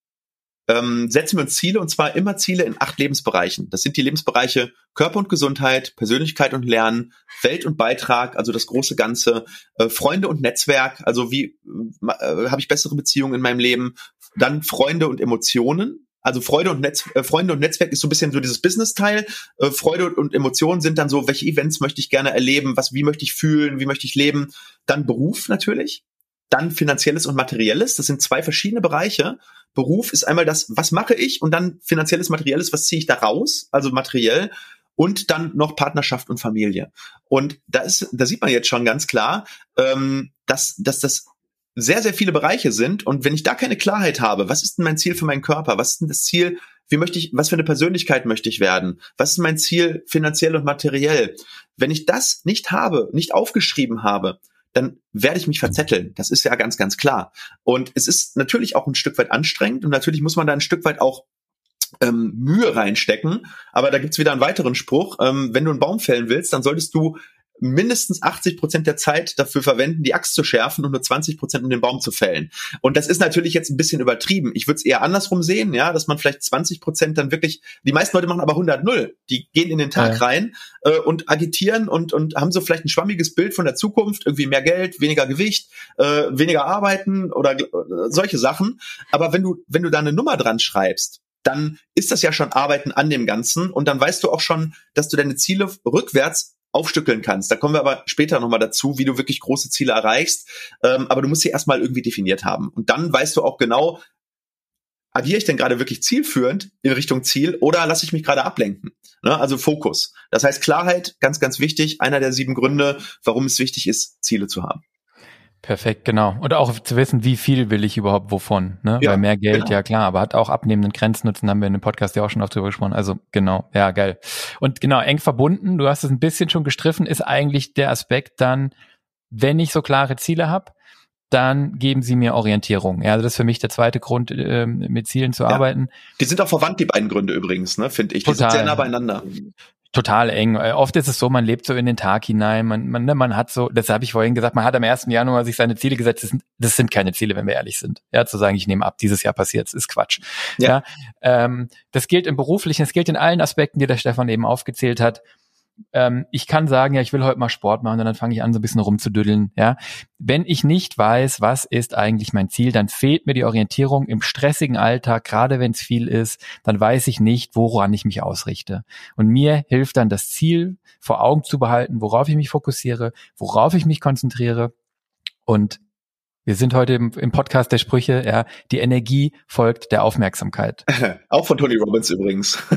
ähm, setzen wir uns Ziele und zwar immer Ziele in acht Lebensbereichen. Das sind die Lebensbereiche Körper und Gesundheit, Persönlichkeit und Lernen, Welt und Beitrag, also das große Ganze, äh, Freunde und Netzwerk, also wie äh, habe ich bessere Beziehungen in meinem Leben, dann Freunde und Emotionen, also Freude und Netz, äh, Freunde und Netzwerk ist so ein bisschen so dieses Business-Teil. Äh, Freude und Emotionen sind dann so, welche Events möchte ich gerne erleben, was, wie möchte ich fühlen, wie möchte ich leben. Dann Beruf natürlich. Dann finanzielles und materielles. Das sind zwei verschiedene Bereiche. Beruf ist einmal das, was mache ich? Und dann finanzielles, materielles, was ziehe ich da raus? Also materiell. Und dann noch Partnerschaft und Familie. Und da ist, da sieht man jetzt schon ganz klar, ähm, dass, dass das sehr, sehr viele Bereiche sind und wenn ich da keine Klarheit habe, was ist denn mein Ziel für meinen Körper? Was ist denn das Ziel? Wie möchte ich, was für eine Persönlichkeit möchte ich werden? Was ist mein Ziel finanziell und materiell? Wenn ich das nicht habe, nicht aufgeschrieben habe, dann werde ich mich verzetteln. Das ist ja ganz, ganz klar. Und es ist natürlich auch ein Stück weit anstrengend und natürlich muss man da ein Stück weit auch ähm, Mühe reinstecken. Aber da gibt's wieder einen weiteren Spruch. Ähm, wenn du einen Baum fällen willst, dann solltest du mindestens 80 Prozent der Zeit dafür verwenden, die Axt zu schärfen und nur 20 Prozent, um den Baum zu fällen. Und das ist natürlich jetzt ein bisschen übertrieben. Ich würde es eher andersrum sehen, ja, dass man vielleicht 20 Prozent dann wirklich, die meisten Leute machen aber 100 0 Die gehen in den Tag ja. rein äh, und agitieren und, und haben so vielleicht ein schwammiges Bild von der Zukunft, irgendwie mehr Geld, weniger Gewicht, äh, weniger arbeiten oder äh, solche Sachen. Aber wenn du, wenn du da eine Nummer dran schreibst, dann ist das ja schon Arbeiten an dem Ganzen und dann weißt du auch schon, dass du deine Ziele rückwärts aufstückeln kannst. Da kommen wir aber später nochmal dazu, wie du wirklich große Ziele erreichst. Ähm, aber du musst sie erstmal irgendwie definiert haben. Und dann weißt du auch genau, agiere ich denn gerade wirklich zielführend in Richtung Ziel oder lasse ich mich gerade ablenken? Ne? Also Fokus. Das heißt Klarheit, ganz, ganz wichtig. Einer der sieben Gründe, warum es wichtig ist, Ziele zu haben. Perfekt, genau. Und auch zu wissen, wie viel will ich überhaupt wovon. Ne? Ja, Weil mehr Geld, genau. ja klar, aber hat auch abnehmenden Grenznutzen, haben wir in dem Podcast ja auch schon oft drüber gesprochen. Also genau, ja, geil. Und genau, eng verbunden, du hast es ein bisschen schon gestriffen, ist eigentlich der Aspekt dann, wenn ich so klare Ziele habe, dann geben sie mir Orientierung. Ja, also das ist für mich der zweite Grund, äh, mit Zielen zu ja. arbeiten. Die sind auch verwandt, die beiden Gründe übrigens, ne, finde ich. Die Total. sind sehr nah beieinander total eng. Äh, oft ist es so, man lebt so in den Tag hinein, man, man, ne, man hat so, das habe ich vorhin gesagt, man hat am 1. Januar sich seine Ziele gesetzt, das sind, das sind keine Ziele, wenn wir ehrlich sind. Ja, zu sagen, ich nehme ab, dieses Jahr passiert ist Quatsch. Ja. ja ähm, das gilt im beruflichen, das gilt in allen Aspekten, die der Stefan eben aufgezählt hat ähm, ich kann sagen, ja, ich will heute mal Sport machen und dann fange ich an, so ein bisschen rumzudüddeln. Ja, wenn ich nicht weiß, was ist eigentlich mein Ziel, dann fehlt mir die Orientierung im stressigen Alltag, gerade wenn es viel ist, dann weiß ich nicht, woran ich mich ausrichte. Und mir hilft dann das Ziel vor Augen zu behalten, worauf ich mich fokussiere, worauf ich mich konzentriere und wir sind heute im, im, Podcast der Sprüche, ja, die Energie folgt der Aufmerksamkeit. Auch von Tony Robbins übrigens.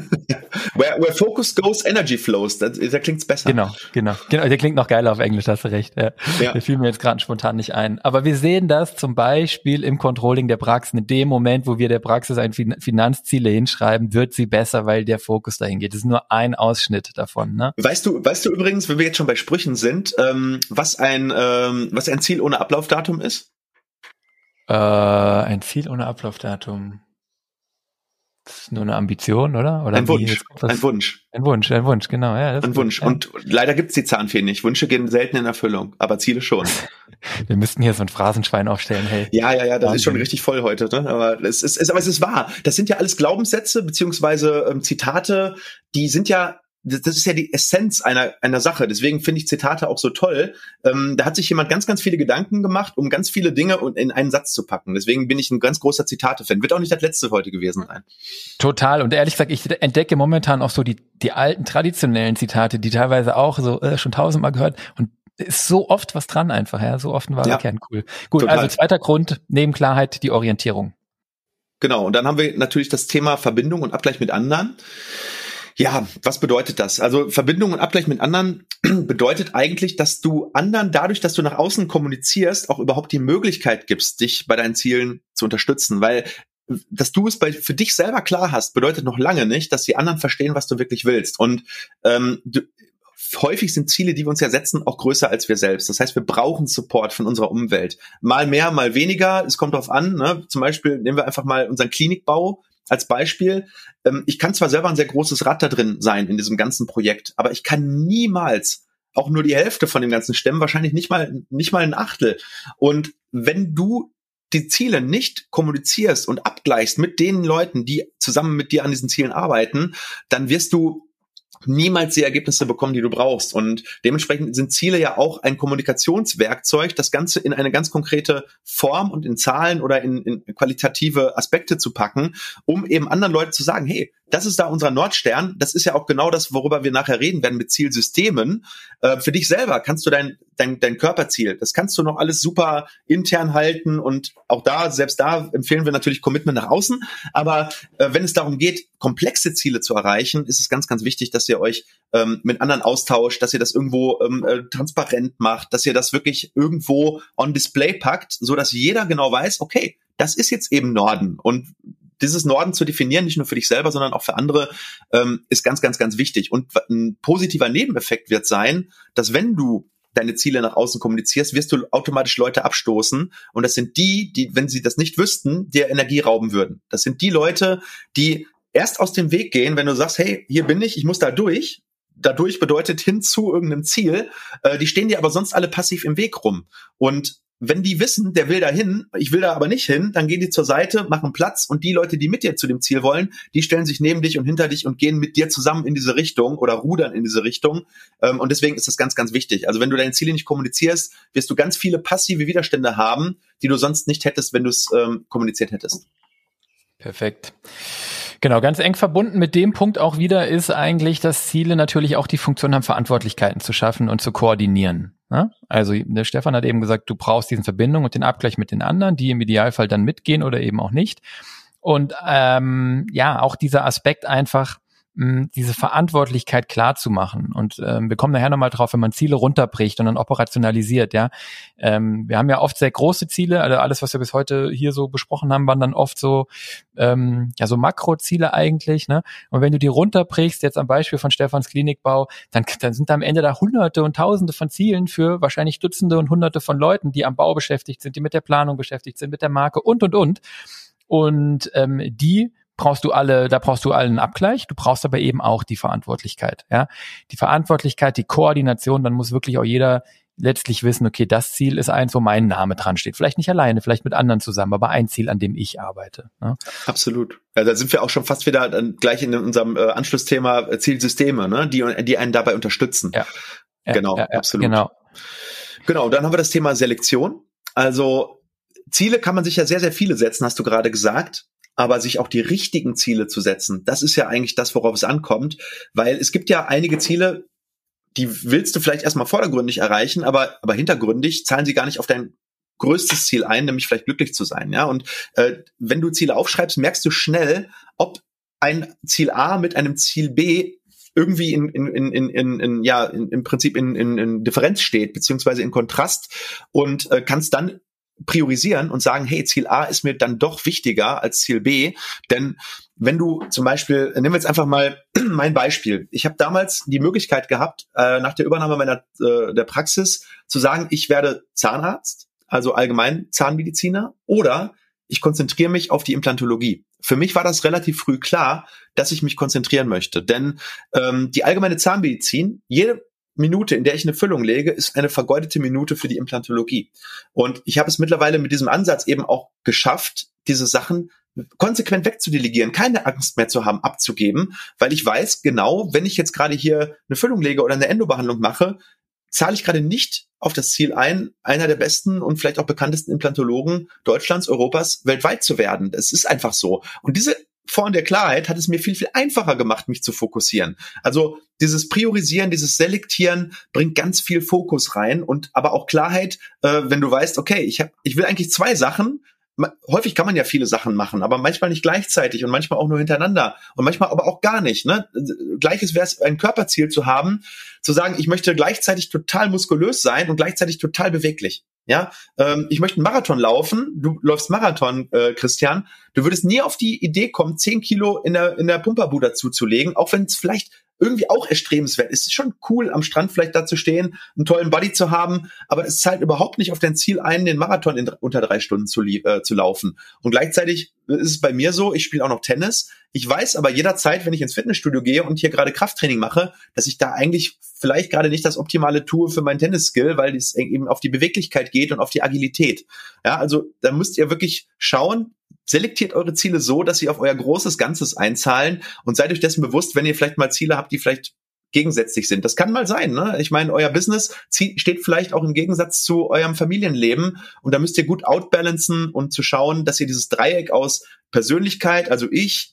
where, where focus goes, energy flows. Da, da klingt's besser. Genau, genau, genau. Der klingt noch geiler auf Englisch, hast du recht. Ja. ja. Der fiel mir jetzt gerade spontan nicht ein. Aber wir sehen das zum Beispiel im Controlling der Praxis. In dem Moment, wo wir der Praxis ein fin Finanzziele hinschreiben, wird sie besser, weil der Fokus dahin geht. Das ist nur ein Ausschnitt davon. Ne? Weißt du, weißt du übrigens, wenn wir jetzt schon bei Sprüchen sind, ähm, was ein ähm, was ein Ziel ohne Ablaufdatum ist? Äh, ein Ziel ohne Ablaufdatum. Das ist nur eine Ambition, oder? oder ein Wunsch. Ein Wunsch. Ein Wunsch, ein Wunsch, genau. Ja, ein Wunsch. Ja. Und leider gibt's die Zahnfee nicht. Wünsche gehen selten in Erfüllung, aber Ziele schon. Wir müssten hier so ein Phrasenschwein aufstellen, hey. Ja, ja, ja, das Wahnsinn. ist schon richtig voll heute, ne? Aber es ist, es, aber es ist wahr. Das sind ja alles Glaubenssätze beziehungsweise ähm, Zitate, die sind ja das ist ja die Essenz einer, einer Sache. Deswegen finde ich Zitate auch so toll. Ähm, da hat sich jemand ganz, ganz viele Gedanken gemacht, um ganz viele Dinge in einen Satz zu packen. Deswegen bin ich ein ganz großer Zitate-Fan. Wird auch nicht das letzte heute gewesen sein. Total. Und ehrlich gesagt, ich entdecke momentan auch so die, die alten traditionellen Zitate, die teilweise auch so äh, schon tausendmal gehört und ist so oft was dran einfach, ja. So oft war ja. Kern cool. Gut, Total. also zweiter Grund, neben Klarheit, die Orientierung. Genau. Und dann haben wir natürlich das Thema Verbindung und Abgleich mit anderen. Ja, was bedeutet das? Also Verbindung und Abgleich mit anderen bedeutet eigentlich, dass du anderen dadurch, dass du nach außen kommunizierst, auch überhaupt die Möglichkeit gibst, dich bei deinen Zielen zu unterstützen, weil dass du es bei, für dich selber klar hast, bedeutet noch lange nicht, dass die anderen verstehen, was du wirklich willst. Und ähm, du, häufig sind Ziele, die wir uns ja setzen, auch größer als wir selbst. Das heißt, wir brauchen Support von unserer Umwelt. Mal mehr, mal weniger. Es kommt darauf an. Ne? Zum Beispiel nehmen wir einfach mal unseren Klinikbau als Beispiel, ähm, ich kann zwar selber ein sehr großes Rad da drin sein in diesem ganzen Projekt, aber ich kann niemals auch nur die Hälfte von dem ganzen stemmen, wahrscheinlich nicht mal, nicht mal ein Achtel. Und wenn du die Ziele nicht kommunizierst und abgleichst mit den Leuten, die zusammen mit dir an diesen Zielen arbeiten, dann wirst du niemals die Ergebnisse bekommen, die du brauchst. Und dementsprechend sind Ziele ja auch ein Kommunikationswerkzeug, das Ganze in eine ganz konkrete Form und in Zahlen oder in, in qualitative Aspekte zu packen, um eben anderen Leuten zu sagen, hey, das ist da unser Nordstern. Das ist ja auch genau das, worüber wir nachher reden werden mit Zielsystemen. Äh, für dich selber kannst du dein dein, dein Körperziel. Das kannst du noch alles super intern halten und auch da, selbst da empfehlen wir natürlich Commitment nach außen. Aber äh, wenn es darum geht, komplexe Ziele zu erreichen, ist es ganz, ganz wichtig, dass ihr euch ähm, mit anderen austauscht, dass ihr das irgendwo ähm, äh, transparent macht, dass ihr das wirklich irgendwo on display packt, so dass jeder genau weiß, okay, das ist jetzt eben Norden und dieses Norden zu definieren, nicht nur für dich selber, sondern auch für andere, ähm, ist ganz, ganz, ganz wichtig. Und ein positiver Nebeneffekt wird sein, dass wenn du deine Ziele nach außen kommunizierst, wirst du automatisch Leute abstoßen. Und das sind die, die, wenn sie das nicht wüssten, dir Energie rauben würden. Das sind die Leute, die erst aus dem Weg gehen, wenn du sagst, hey, hier bin ich, ich muss da durch. Dadurch bedeutet hin zu irgendeinem Ziel. Äh, die stehen dir aber sonst alle passiv im Weg rum. Und wenn die wissen, der will da hin, ich will da aber nicht hin, dann gehen die zur Seite, machen Platz und die Leute, die mit dir zu dem Ziel wollen, die stellen sich neben dich und hinter dich und gehen mit dir zusammen in diese Richtung oder rudern in diese Richtung. Ähm, und deswegen ist das ganz, ganz wichtig. Also wenn du deine Ziele nicht kommunizierst, wirst du ganz viele passive Widerstände haben, die du sonst nicht hättest, wenn du es ähm, kommuniziert hättest. Perfekt. Genau, ganz eng verbunden mit dem Punkt auch wieder ist eigentlich, dass Ziele natürlich auch die Funktion haben, Verantwortlichkeiten zu schaffen und zu koordinieren. Ne? Also der Stefan hat eben gesagt, du brauchst diesen Verbindung und den Abgleich mit den anderen, die im Idealfall dann mitgehen oder eben auch nicht. Und ähm, ja, auch dieser Aspekt einfach, diese Verantwortlichkeit klar zu machen. Und ähm, wir kommen nachher nochmal drauf, wenn man Ziele runterbricht und dann operationalisiert, ja. Ähm, wir haben ja oft sehr große Ziele, also alles, was wir bis heute hier so besprochen haben, waren dann oft so, ähm, ja, so Makroziele eigentlich, ne? Und wenn du die runterbrichst, jetzt am Beispiel von Stefans Klinikbau, dann, dann sind da am Ende da hunderte und tausende von Zielen für wahrscheinlich Dutzende und hunderte von Leuten, die am Bau beschäftigt sind, die mit der Planung beschäftigt sind, mit der Marke und, und, und. Und ähm, die brauchst du alle, da brauchst du allen Abgleich, du brauchst aber eben auch die Verantwortlichkeit, ja. Die Verantwortlichkeit, die Koordination, dann muss wirklich auch jeder letztlich wissen, okay, das Ziel ist eins, wo mein Name dran steht. Vielleicht nicht alleine, vielleicht mit anderen zusammen, aber ein Ziel, an dem ich arbeite. Ne? Absolut. Ja, da sind wir auch schon fast wieder gleich in unserem äh, Anschlussthema äh, Zielsysteme, ne? die, die einen dabei unterstützen. Ja. Genau, ja, ja, absolut. Genau. Genau, dann haben wir das Thema Selektion. Also Ziele kann man sich ja sehr, sehr viele setzen, hast du gerade gesagt aber sich auch die richtigen Ziele zu setzen, das ist ja eigentlich das, worauf es ankommt, weil es gibt ja einige Ziele, die willst du vielleicht erstmal vordergründig erreichen, aber, aber hintergründig zahlen sie gar nicht auf dein größtes Ziel ein, nämlich vielleicht glücklich zu sein. Ja, und äh, wenn du Ziele aufschreibst, merkst du schnell, ob ein Ziel A mit einem Ziel B irgendwie in, in, in, in, in, in ja in, im Prinzip in, in, in Differenz steht beziehungsweise in Kontrast und äh, kannst dann priorisieren und sagen, hey, Ziel A ist mir dann doch wichtiger als Ziel B. Denn wenn du zum Beispiel, nehmen wir jetzt einfach mal mein Beispiel. Ich habe damals die Möglichkeit gehabt, äh, nach der Übernahme meiner äh, der Praxis zu sagen, ich werde Zahnarzt, also allgemein Zahnmediziner, oder ich konzentriere mich auf die Implantologie. Für mich war das relativ früh klar, dass ich mich konzentrieren möchte. Denn ähm, die allgemeine Zahnmedizin, jede Minute, in der ich eine Füllung lege, ist eine vergeudete Minute für die Implantologie. Und ich habe es mittlerweile mit diesem Ansatz eben auch geschafft, diese Sachen konsequent wegzudelegieren, keine Angst mehr zu haben, abzugeben, weil ich weiß genau, wenn ich jetzt gerade hier eine Füllung lege oder eine Endobehandlung mache, zahle ich gerade nicht auf das Ziel ein, einer der besten und vielleicht auch bekanntesten Implantologen Deutschlands, Europas, weltweit zu werden. Das ist einfach so. Und diese Form der Klarheit hat es mir viel, viel einfacher gemacht, mich zu fokussieren. Also dieses Priorisieren, dieses Selektieren bringt ganz viel Fokus rein und aber auch Klarheit, äh, wenn du weißt, okay, ich, hab, ich will eigentlich zwei Sachen. Häufig kann man ja viele Sachen machen, aber manchmal nicht gleichzeitig und manchmal auch nur hintereinander und manchmal aber auch gar nicht. Ne? Gleiches wäre es, ein Körperziel zu haben, zu sagen, ich möchte gleichzeitig total muskulös sein und gleichzeitig total beweglich. Ja, ähm, ich möchte einen Marathon laufen. Du läufst Marathon, äh, Christian. Du würdest nie auf die Idee kommen, zehn Kilo in der in der Pumperbude zuzulegen, auch wenn es vielleicht irgendwie auch erstrebenswert. Es ist schon cool, am Strand vielleicht da zu stehen, einen tollen Buddy zu haben, aber es zahlt überhaupt nicht auf dein Ziel ein, den Marathon in unter drei Stunden zu, äh, zu laufen. Und gleichzeitig ist es bei mir so, ich spiele auch noch Tennis. Ich weiß aber jederzeit, wenn ich ins Fitnessstudio gehe und hier gerade Krafttraining mache, dass ich da eigentlich vielleicht gerade nicht das Optimale tue für mein Tennisskill, weil es eben auf die Beweglichkeit geht und auf die Agilität. Ja, also da müsst ihr wirklich schauen, selektiert eure Ziele so, dass sie auf euer großes Ganzes einzahlen und seid euch dessen bewusst, wenn ihr vielleicht mal Ziele habt, die vielleicht gegensätzlich sind. Das kann mal sein. Ne? Ich meine, euer Business steht vielleicht auch im Gegensatz zu eurem Familienleben und da müsst ihr gut outbalancen und zu schauen, dass ihr dieses Dreieck aus Persönlichkeit, also ich,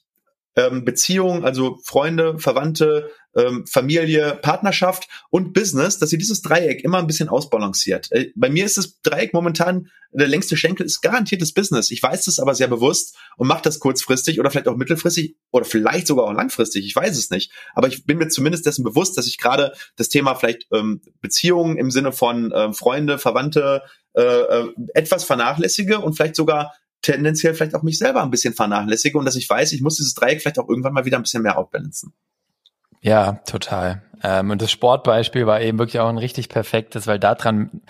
ähm, Beziehung, also Freunde, Verwandte, ähm, Familie, Partnerschaft und Business, dass ihr dieses Dreieck immer ein bisschen ausbalanciert. Äh, bei mir ist das Dreieck momentan, der längste Schenkel ist garantiertes Business. Ich weiß das aber sehr bewusst und mache das kurzfristig oder vielleicht auch mittelfristig oder vielleicht sogar auch langfristig. Ich weiß es nicht. Aber ich bin mir zumindest dessen bewusst, dass ich gerade das Thema vielleicht ähm, Beziehungen im Sinne von äh, Freunde, Verwandte äh, äh, etwas vernachlässige und vielleicht sogar tendenziell vielleicht auch mich selber ein bisschen vernachlässige und dass ich weiß, ich muss dieses Dreieck vielleicht auch irgendwann mal wieder ein bisschen mehr outbalancen. Ja, total. Ähm, und das Sportbeispiel war eben wirklich auch ein richtig perfektes, weil daran,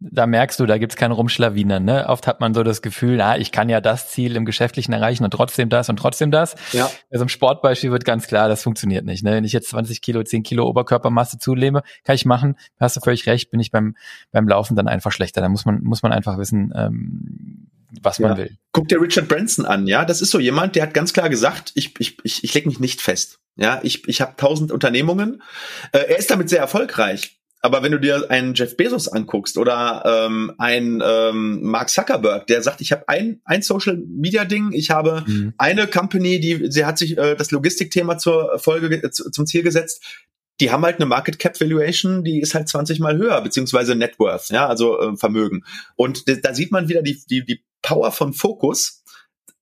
da merkst du, da gibt's kein Rumschlawinern. Ne? Oft hat man so das Gefühl, ah, ich kann ja das Ziel im Geschäftlichen erreichen und trotzdem das und trotzdem das. Ja. Also im Sportbeispiel wird ganz klar, das funktioniert nicht. Ne? Wenn ich jetzt 20 Kilo, 10 Kilo Oberkörpermasse zulehme, kann ich machen. Hast du völlig recht, bin ich beim, beim Laufen dann einfach schlechter. Da muss man, muss man einfach wissen, ähm, was man will. Guck dir Richard Branson an, ja. Das ist so jemand, der hat ganz klar gesagt, ich, ich, ich, ich lege mich nicht fest. Ja, ich, ich habe tausend Unternehmungen. Äh, er ist damit sehr erfolgreich. Aber wenn du dir einen Jeff Bezos anguckst oder ähm, ein ähm, Mark Zuckerberg, der sagt, ich habe ein, ein Social Media Ding, ich habe mhm. eine Company, die sie hat sich äh, das Logistikthema zur Folge äh, zum Ziel gesetzt. Die haben halt eine Market Cap Valuation, die ist halt 20 mal höher, beziehungsweise Net Worth, ja, also äh, Vermögen. Und da sieht man wieder die, die, die Power von Fokus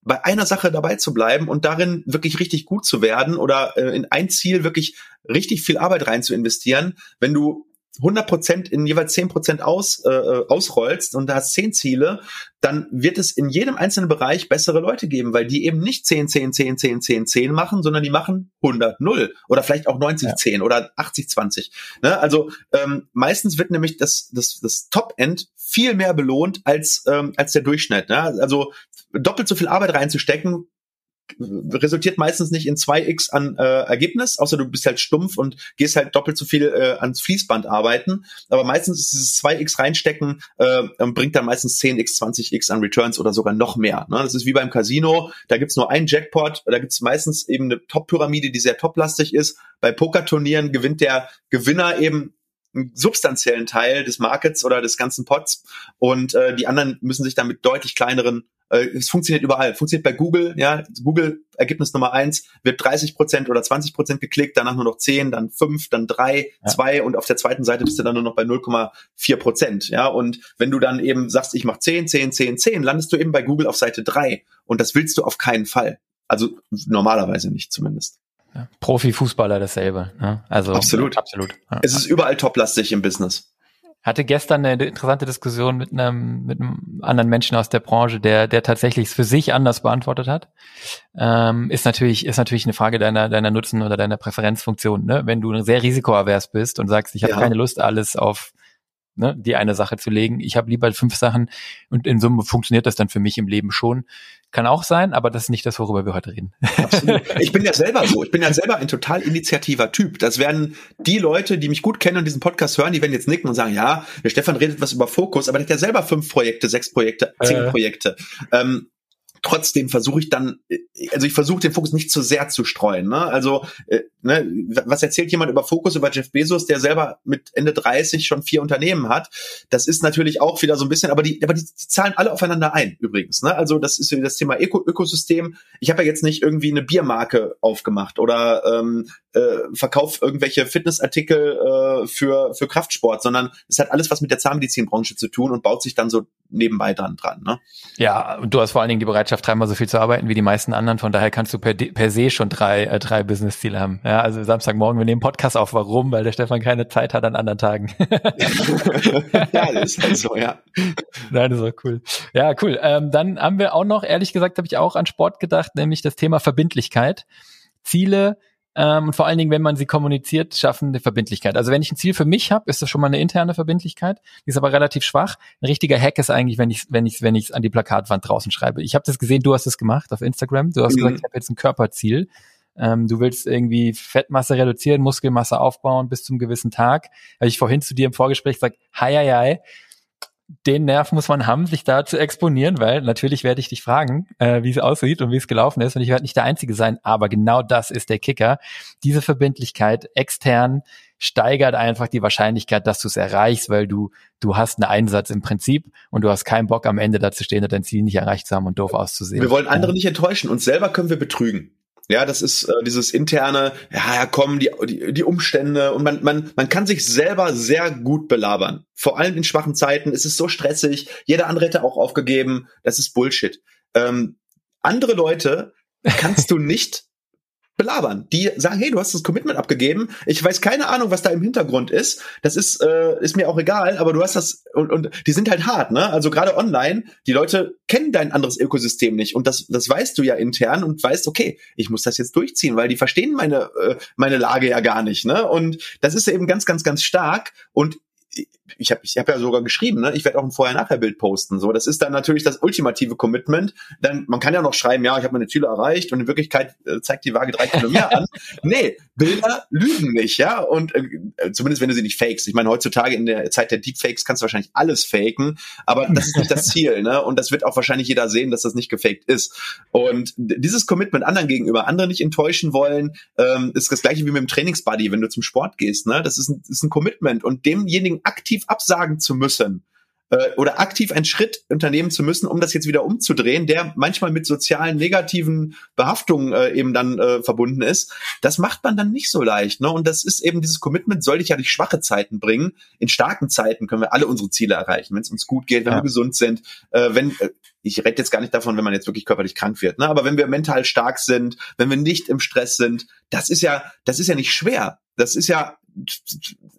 bei einer Sache dabei zu bleiben und darin wirklich richtig gut zu werden oder äh, in ein Ziel wirklich richtig viel Arbeit rein zu investieren, wenn du 100 Prozent in jeweils 10 Prozent aus, äh, äh, ausrollst und da hast 10 Ziele, dann wird es in jedem einzelnen Bereich bessere Leute geben, weil die eben nicht 10, 10, 10, 10, 10, 10 machen, sondern die machen 100, 0 oder vielleicht auch 90, ja. 10 oder 80, 20. Ne? Also ähm, meistens wird nämlich das, das, das Top-End viel mehr belohnt als, ähm, als der Durchschnitt. Ne? Also doppelt so viel Arbeit reinzustecken, resultiert meistens nicht in 2x an äh, Ergebnis, außer du bist halt stumpf und gehst halt doppelt so viel äh, ans Fließband arbeiten. Aber meistens ist dieses 2x reinstecken, äh, bringt dann meistens 10x, 20x an Returns oder sogar noch mehr. Ne? Das ist wie beim Casino, da gibt's nur einen Jackpot, da gibt's meistens eben eine Top-Pyramide, die sehr toplastig ist. Bei Pokerturnieren gewinnt der Gewinner eben einen substanziellen Teil des Markets oder des ganzen Pots und äh, die anderen müssen sich dann mit deutlich kleineren es funktioniert überall. Funktioniert bei Google, ja. Google Ergebnis Nummer eins wird 30 Prozent oder 20 Prozent geklickt, danach nur noch 10, dann 5, dann 3, ja. 2 und auf der zweiten Seite bist du dann nur noch bei 0,4 Prozent, ja. Und wenn du dann eben sagst, ich mache 10, 10, 10, 10, landest du eben bei Google auf Seite 3 und das willst du auf keinen Fall. Also normalerweise nicht zumindest. Ja. Profifußballer dasselbe. Ne? Also absolut, absolut. Ja. Es ist überall toplastig im Business hatte gestern eine interessante Diskussion mit einem, mit einem anderen Menschen aus der Branche, der, der tatsächlich es für sich anders beantwortet hat. Ähm, ist natürlich, ist natürlich eine Frage deiner, deiner Nutzen oder deiner Präferenzfunktion. Ne? Wenn du sehr risikoavers bist und sagst, ich habe ja. keine Lust, alles auf ne, die eine Sache zu legen. Ich habe lieber fünf Sachen und in Summe funktioniert das dann für mich im Leben schon. Kann auch sein, aber das ist nicht das, worüber wir heute reden. Absolut. Ich bin ja selber so. Ich bin ja selber ein total initiativer Typ. Das werden die Leute, die mich gut kennen und diesen Podcast hören, die werden jetzt nicken und sagen, ja, der Stefan redet was über Fokus, aber der hat ja selber fünf Projekte, sechs Projekte, zehn äh. Projekte. Ähm, trotzdem versuche ich dann, also ich versuche den Fokus nicht zu sehr zu streuen. Ne? Also, äh, ne, was erzählt jemand über Fokus, über Jeff Bezos, der selber mit Ende 30 schon vier Unternehmen hat? Das ist natürlich auch wieder so ein bisschen, aber die, aber die, die zahlen alle aufeinander ein, übrigens. Ne? Also das ist das Thema Öko Ökosystem. Ich habe ja jetzt nicht irgendwie eine Biermarke aufgemacht oder ähm, äh, verkauf irgendwelche Fitnessartikel äh, für, für Kraftsport, sondern es hat alles was mit der Zahnmedizinbranche zu tun und baut sich dann so nebenbei dran dran. Ne? Ja, und du hast vor allen Dingen die Bereitschaft, dreimal so viel zu arbeiten wie die meisten anderen. Von daher kannst du per, per se schon drei, äh, drei Business-Ziele haben. Ja, also Samstagmorgen, wir nehmen Podcast auf. Warum? Weil der Stefan keine Zeit hat an anderen Tagen. ja, das ist halt so, ja. Nein, das ist auch cool. Ja, cool. Ähm, dann haben wir auch noch, ehrlich gesagt, habe ich auch an Sport gedacht, nämlich das Thema Verbindlichkeit. Ziele, ähm, und vor allen Dingen, wenn man sie kommuniziert, schaffen eine Verbindlichkeit. Also wenn ich ein Ziel für mich habe, ist das schon mal eine interne Verbindlichkeit, die ist aber relativ schwach. Ein richtiger Hack ist eigentlich, wenn ich wenn ich wenn ich an die Plakatwand draußen schreibe. Ich habe das gesehen, du hast es gemacht auf Instagram. Du hast mhm. gesagt, ich habe jetzt ein Körperziel. Ähm, du willst irgendwie Fettmasse reduzieren, Muskelmasse aufbauen bis zum gewissen Tag. Habe ich vorhin zu dir im Vorgespräch gesagt, hi, hi, hi den Nerv muss man haben, sich da zu exponieren, weil natürlich werde ich dich fragen, äh, wie es aussieht und wie es gelaufen ist. Und ich werde nicht der Einzige sein, aber genau das ist der Kicker. Diese Verbindlichkeit extern steigert einfach die Wahrscheinlichkeit, dass du es erreichst, weil du, du hast einen Einsatz im Prinzip und du hast keinen Bock am Ende dazu stehen und dein Ziel nicht erreicht zu haben und doof auszusehen. Wir wollen andere nicht enttäuschen, uns selber können wir betrügen. Ja, das ist äh, dieses interne, ja, ja, kommen die, die, die Umstände und man, man, man kann sich selber sehr gut belabern. Vor allem in schwachen Zeiten ist es so stressig, jeder andere hätte auch aufgegeben, das ist Bullshit. Ähm, andere Leute kannst du nicht belabern. Die sagen, hey, du hast das Commitment abgegeben. Ich weiß keine Ahnung, was da im Hintergrund ist. Das ist äh, ist mir auch egal, aber du hast das und, und die sind halt hart, ne? Also gerade online, die Leute kennen dein anderes Ökosystem nicht und das das weißt du ja intern und weißt, okay, ich muss das jetzt durchziehen, weil die verstehen meine äh, meine Lage ja gar nicht, ne? Und das ist eben ganz ganz ganz stark und ich habe ich hab ja sogar geschrieben, ne? ich werde auch ein Vorher-Nachher-Bild posten. So, das ist dann natürlich das ultimative Commitment. Dann man kann ja noch schreiben, ja, ich habe meine Ziele erreicht und in Wirklichkeit äh, zeigt die Waage drei Kilo mehr an. Nee, Bilder lügen nicht, ja. Und äh, zumindest wenn du sie nicht fakest. Ich meine, heutzutage in der Zeit der Deepfakes kannst du wahrscheinlich alles faken, aber das ist nicht das Ziel, ne? Und das wird auch wahrscheinlich jeder sehen, dass das nicht gefaked ist. Und dieses Commitment anderen gegenüber, andere nicht enttäuschen wollen, ähm, ist das gleiche wie mit dem Trainingsbuddy, wenn du zum Sport gehst, ne? Das ist ein, ist ein Commitment und demjenigen aktiv absagen zu müssen äh, oder aktiv einen Schritt unternehmen zu müssen, um das jetzt wieder umzudrehen, der manchmal mit sozialen negativen Behaftungen äh, eben dann äh, verbunden ist, das macht man dann nicht so leicht. Ne? Und das ist eben dieses Commitment, soll dich ja durch schwache Zeiten bringen. In starken Zeiten können wir alle unsere Ziele erreichen, wenn es uns gut geht, wenn ja. wir gesund sind, äh, wenn äh, ich rede jetzt gar nicht davon, wenn man jetzt wirklich körperlich krank wird, ne? aber wenn wir mental stark sind, wenn wir nicht im Stress sind, das ist ja, das ist ja nicht schwer. Das ist ja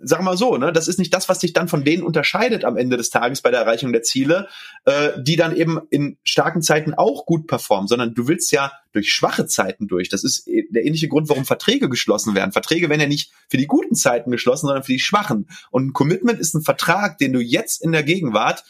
sag mal so, ne, das ist nicht das, was dich dann von denen unterscheidet am Ende des Tages bei der Erreichung der Ziele, äh, die dann eben in starken Zeiten auch gut performen, sondern du willst ja durch schwache Zeiten durch. Das ist der ähnliche Grund, warum Verträge geschlossen werden. Verträge werden ja nicht für die guten Zeiten geschlossen, sondern für die schwachen. Und ein Commitment ist ein Vertrag, den du jetzt in der Gegenwart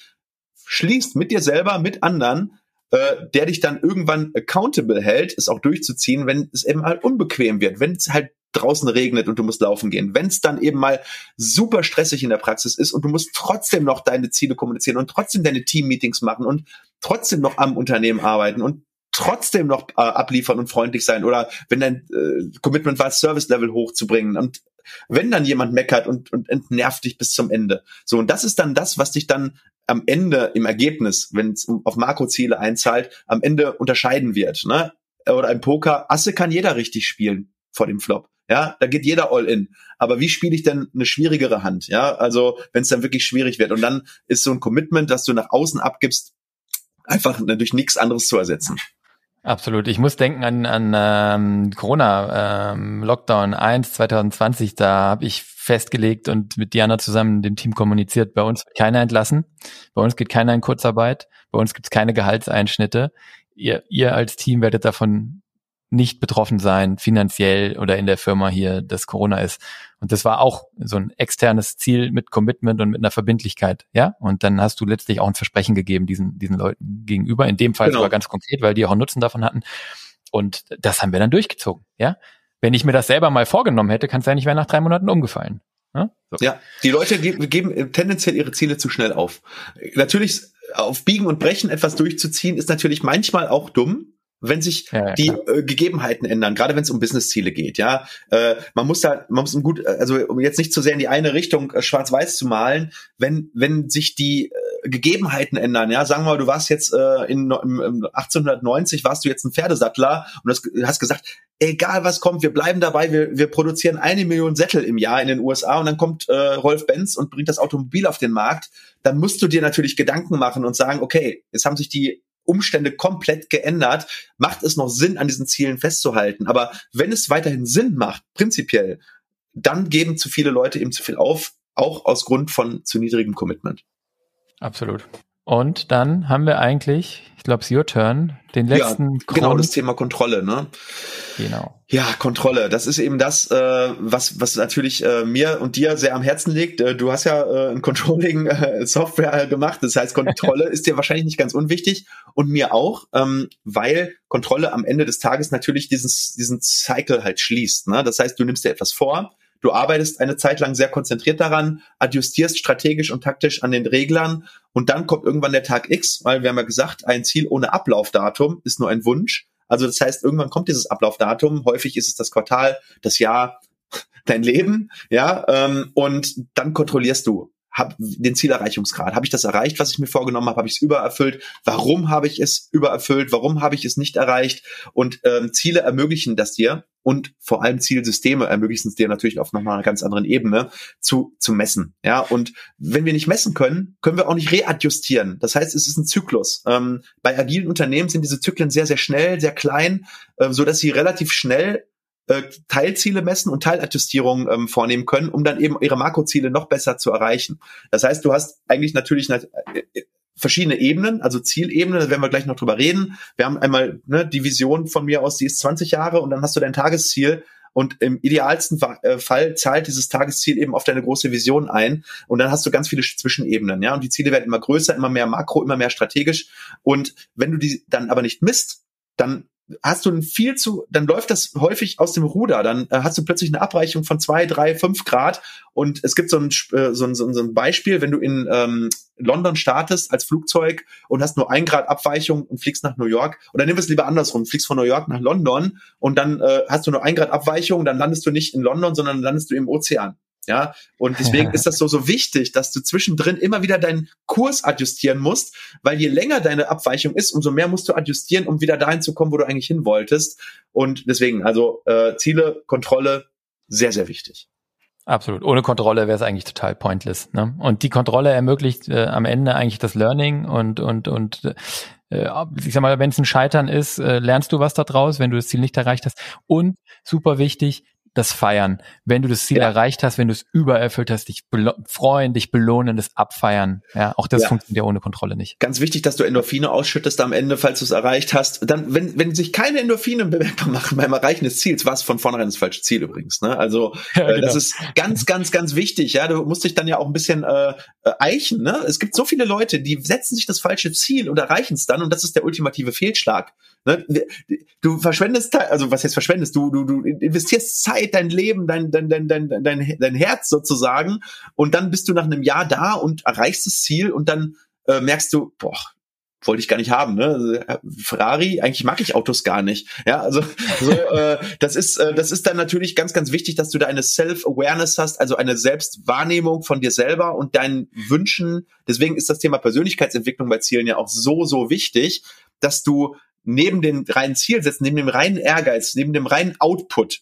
schließt mit dir selber, mit anderen, äh, der dich dann irgendwann accountable hält, es auch durchzuziehen, wenn es eben halt unbequem wird, wenn es halt draußen regnet und du musst laufen gehen. Wenn es dann eben mal super stressig in der Praxis ist und du musst trotzdem noch deine Ziele kommunizieren und trotzdem deine Team-Meetings machen und trotzdem noch am Unternehmen arbeiten und trotzdem noch äh, abliefern und freundlich sein oder wenn dein äh, Commitment war, Service-Level hochzubringen und wenn dann jemand meckert und, und entnervt dich bis zum Ende. So, und das ist dann das, was dich dann am Ende im Ergebnis, wenn es auf Makroziele einzahlt, am Ende unterscheiden wird. Ne? Oder im Poker, Asse kann jeder richtig spielen vor dem Flop. Ja, da geht jeder all in. Aber wie spiele ich denn eine schwierigere Hand? Ja, also wenn es dann wirklich schwierig wird. Und dann ist so ein Commitment, das du nach außen abgibst, einfach durch nichts anderes zu ersetzen. Absolut. Ich muss denken an, an ähm, Corona ähm, Lockdown 1 2020. Da habe ich festgelegt und mit Diana zusammen dem Team kommuniziert. Bei uns wird keiner entlassen. Bei uns geht keiner in Kurzarbeit. Bei uns gibt es keine Gehaltseinschnitte. Ihr, ihr als Team werdet davon nicht betroffen sein, finanziell oder in der Firma hier, dass Corona ist. Und das war auch so ein externes Ziel mit Commitment und mit einer Verbindlichkeit, ja. Und dann hast du letztlich auch ein Versprechen gegeben diesen, diesen Leuten gegenüber. In dem Fall genau. sogar ganz konkret, weil die auch einen Nutzen davon hatten. Und das haben wir dann durchgezogen, ja. Wenn ich mir das selber mal vorgenommen hätte, kann es sein, ich wäre nach drei Monaten umgefallen. Ja, so. ja die Leute geben, geben tendenziell ihre Ziele zu schnell auf. Natürlich auf Biegen und Brechen etwas durchzuziehen, ist natürlich manchmal auch dumm, wenn sich ja, die äh, Gegebenheiten ändern, gerade wenn es um Business-Ziele geht, ja, äh, man muss da, man muss gut, also um jetzt nicht zu sehr in die eine Richtung äh, schwarz-weiß zu malen, wenn wenn sich die äh, Gegebenheiten ändern, ja, sagen wir mal, du warst jetzt äh, in, im, im 1890 warst du jetzt ein Pferdesattler und hast, hast gesagt, egal was kommt, wir bleiben dabei, wir, wir produzieren eine Million Sättel im Jahr in den USA und dann kommt äh, Rolf Benz und bringt das Automobil auf den Markt, dann musst du dir natürlich Gedanken machen und sagen, okay, jetzt haben sich die Umstände komplett geändert, macht es noch Sinn, an diesen Zielen festzuhalten. Aber wenn es weiterhin Sinn macht, prinzipiell, dann geben zu viele Leute eben zu viel auf, auch aus Grund von zu niedrigem Commitment. Absolut. Und dann haben wir eigentlich, ich glaube, es your turn, den letzten ja, Genau, das Thema Kontrolle, ne? Genau. Ja, Kontrolle. Das ist eben das, äh, was, was natürlich äh, mir und dir sehr am Herzen liegt. Äh, du hast ja äh, ein Controlling-Software äh, gemacht. Das heißt, Kontrolle ist dir wahrscheinlich nicht ganz unwichtig und mir auch, ähm, weil Kontrolle am Ende des Tages natürlich diesen, diesen Cycle halt schließt. Ne? Das heißt, du nimmst dir etwas vor, Du arbeitest eine Zeit lang sehr konzentriert daran, adjustierst strategisch und taktisch an den Reglern und dann kommt irgendwann der Tag X, weil wir haben ja gesagt, ein Ziel ohne Ablaufdatum ist nur ein Wunsch. Also das heißt, irgendwann kommt dieses Ablaufdatum. Häufig ist es das Quartal, das Jahr, dein Leben, ja, ähm, und dann kontrollierst du. Hab den Zielerreichungsgrad. Habe ich das erreicht, was ich mir vorgenommen habe? Habe ich es übererfüllt? Warum habe ich es übererfüllt? Warum habe ich es nicht erreicht? Und ähm, Ziele ermöglichen das dir und vor allem Zielsysteme ermöglichen es dir natürlich auf nochmal einer ganz anderen Ebene zu, zu messen. Ja, und wenn wir nicht messen können, können wir auch nicht readjustieren. Das heißt, es ist ein Zyklus. Ähm, bei agilen Unternehmen sind diese Zyklen sehr, sehr schnell, sehr klein, äh, so dass sie relativ schnell äh, Teilziele messen und Teiladjustierungen ähm, vornehmen können, um dann eben ihre Makroziele noch besser zu erreichen. Das heißt, du hast eigentlich natürlich äh, verschiedene Ebenen, also Zielebenen, da werden wir gleich noch drüber reden. Wir haben einmal ne, die Vision von mir aus, die ist 20 Jahre und dann hast du dein Tagesziel und im idealsten äh, Fall zahlt dieses Tagesziel eben auf deine große Vision ein und dann hast du ganz viele Zwischenebenen, ja, und die Ziele werden immer größer, immer mehr makro, immer mehr strategisch und wenn du die dann aber nicht misst, dann hast du ein viel zu, dann läuft das häufig aus dem Ruder. Dann äh, hast du plötzlich eine Abweichung von zwei, drei, fünf Grad. Und es gibt so ein, äh, so ein, so ein Beispiel, wenn du in ähm, London startest als Flugzeug und hast nur ein Grad Abweichung und fliegst nach New York. Oder nimm es lieber andersrum, fliegst von New York nach London und dann äh, hast du nur ein Grad Abweichung, dann landest du nicht in London, sondern landest du im Ozean. Ja, und deswegen ist das so, so wichtig, dass du zwischendrin immer wieder deinen Kurs adjustieren musst, weil je länger deine Abweichung ist, umso mehr musst du adjustieren, um wieder dahin zu kommen, wo du eigentlich hin wolltest. Und deswegen, also äh, Ziele, Kontrolle, sehr, sehr wichtig. Absolut. Ohne Kontrolle wäre es eigentlich total pointless. Ne? Und die Kontrolle ermöglicht äh, am Ende eigentlich das Learning und und und äh, ich sag mal, wenn es ein Scheitern ist, äh, lernst du was daraus, wenn du das Ziel nicht erreicht hast. Und super wichtig, das Feiern. Wenn du das Ziel ja. erreicht hast, wenn du es übererfüllt hast, dich freuen, dich belohnen, das Abfeiern. Ja, auch das ja. funktioniert ja ohne Kontrolle nicht. Ganz wichtig, dass du Endorphine ausschüttest am Ende, falls du es erreicht hast. Dann, wenn, wenn sich keine Endorphine bemerkbar machen beim Erreichen des Ziels, war es von vornherein das falsche Ziel übrigens. Ne? Also ja, äh, genau. das ist ganz, ganz, ganz wichtig. Ja, du musst dich dann ja auch ein bisschen äh, äh, eichen. Ne? Es gibt so viele Leute, die setzen sich das falsche Ziel und erreichen es dann und das ist der ultimative Fehlschlag. Ne? Du verschwendest, also was heißt verschwendest? Du, du, du investierst Zeit, dein Leben, dein, dein, dein, dein, dein, dein Herz sozusagen und dann bist du nach einem Jahr da und erreichst das Ziel und dann äh, merkst du, boah, wollte ich gar nicht haben. Ne? Also, äh, Ferrari, eigentlich mag ich Autos gar nicht. Ja, also so, äh, das ist äh, das ist dann natürlich ganz ganz wichtig, dass du da eine Self-Awareness hast, also eine Selbstwahrnehmung von dir selber und deinen Wünschen. Deswegen ist das Thema Persönlichkeitsentwicklung bei Zielen ja auch so so wichtig, dass du neben den reinen Zielsätzen, neben dem reinen Ehrgeiz, neben dem reinen Output,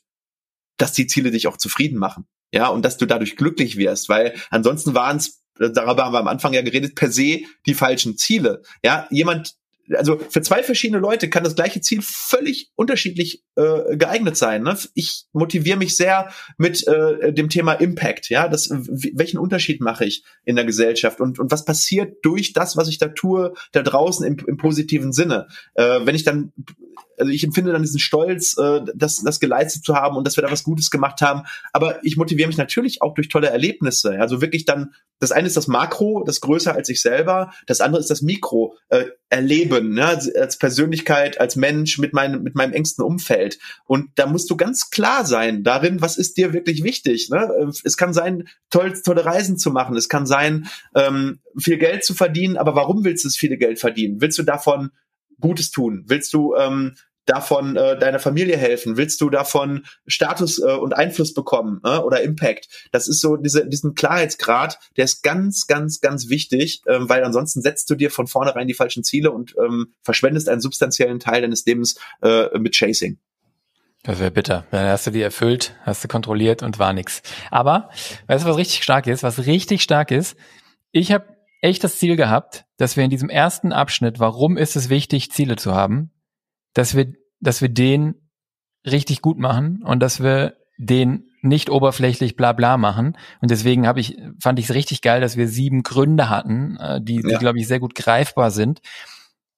dass die Ziele dich auch zufrieden machen. Ja, und dass du dadurch glücklich wirst, weil ansonsten waren es, darüber haben wir am Anfang ja geredet, per se die falschen Ziele. Ja, jemand, also für zwei verschiedene Leute kann das gleiche Ziel völlig unterschiedlich äh, geeignet sein. Ne? Ich motiviere mich sehr mit äh, dem Thema Impact. Ja, das, welchen Unterschied mache ich in der Gesellschaft und und was passiert durch das, was ich da tue, da draußen im, im positiven Sinne? Äh, wenn ich dann also ich empfinde dann diesen Stolz, äh, das, das geleistet zu haben und dass wir da was Gutes gemacht haben. Aber ich motiviere mich natürlich auch durch tolle Erlebnisse. Also wirklich dann, das eine ist das Makro, das größer als ich selber, das andere ist das Mikro, äh, erleben, ne? als Persönlichkeit, als Mensch mit meinem, mit meinem engsten Umfeld. Und da musst du ganz klar sein darin, was ist dir wirklich wichtig. Ne? Es kann sein, toll, tolle Reisen zu machen, es kann sein, ähm, viel Geld zu verdienen, aber warum willst du das viele Geld verdienen? Willst du davon Gutes tun? Willst du ähm, davon äh, deiner Familie helfen? Willst du davon Status äh, und Einfluss bekommen äh, oder Impact? Das ist so diese, diesen Klarheitsgrad, der ist ganz, ganz, ganz wichtig, ähm, weil ansonsten setzt du dir von vornherein die falschen Ziele und ähm, verschwendest einen substanziellen Teil deines Lebens äh, mit Chasing. Das wäre bitter. Dann hast du die erfüllt, hast du kontrolliert und war nix. Aber, weißt du, was richtig stark ist? Was richtig stark ist? Ich habe echt das Ziel gehabt, dass wir in diesem ersten Abschnitt, warum ist es wichtig, Ziele zu haben, dass wir, dass wir den richtig gut machen und dass wir den nicht oberflächlich bla bla machen. Und deswegen habe ich, fand ich es richtig geil, dass wir sieben Gründe hatten, äh, die, ja. die glaube ich, sehr gut greifbar sind.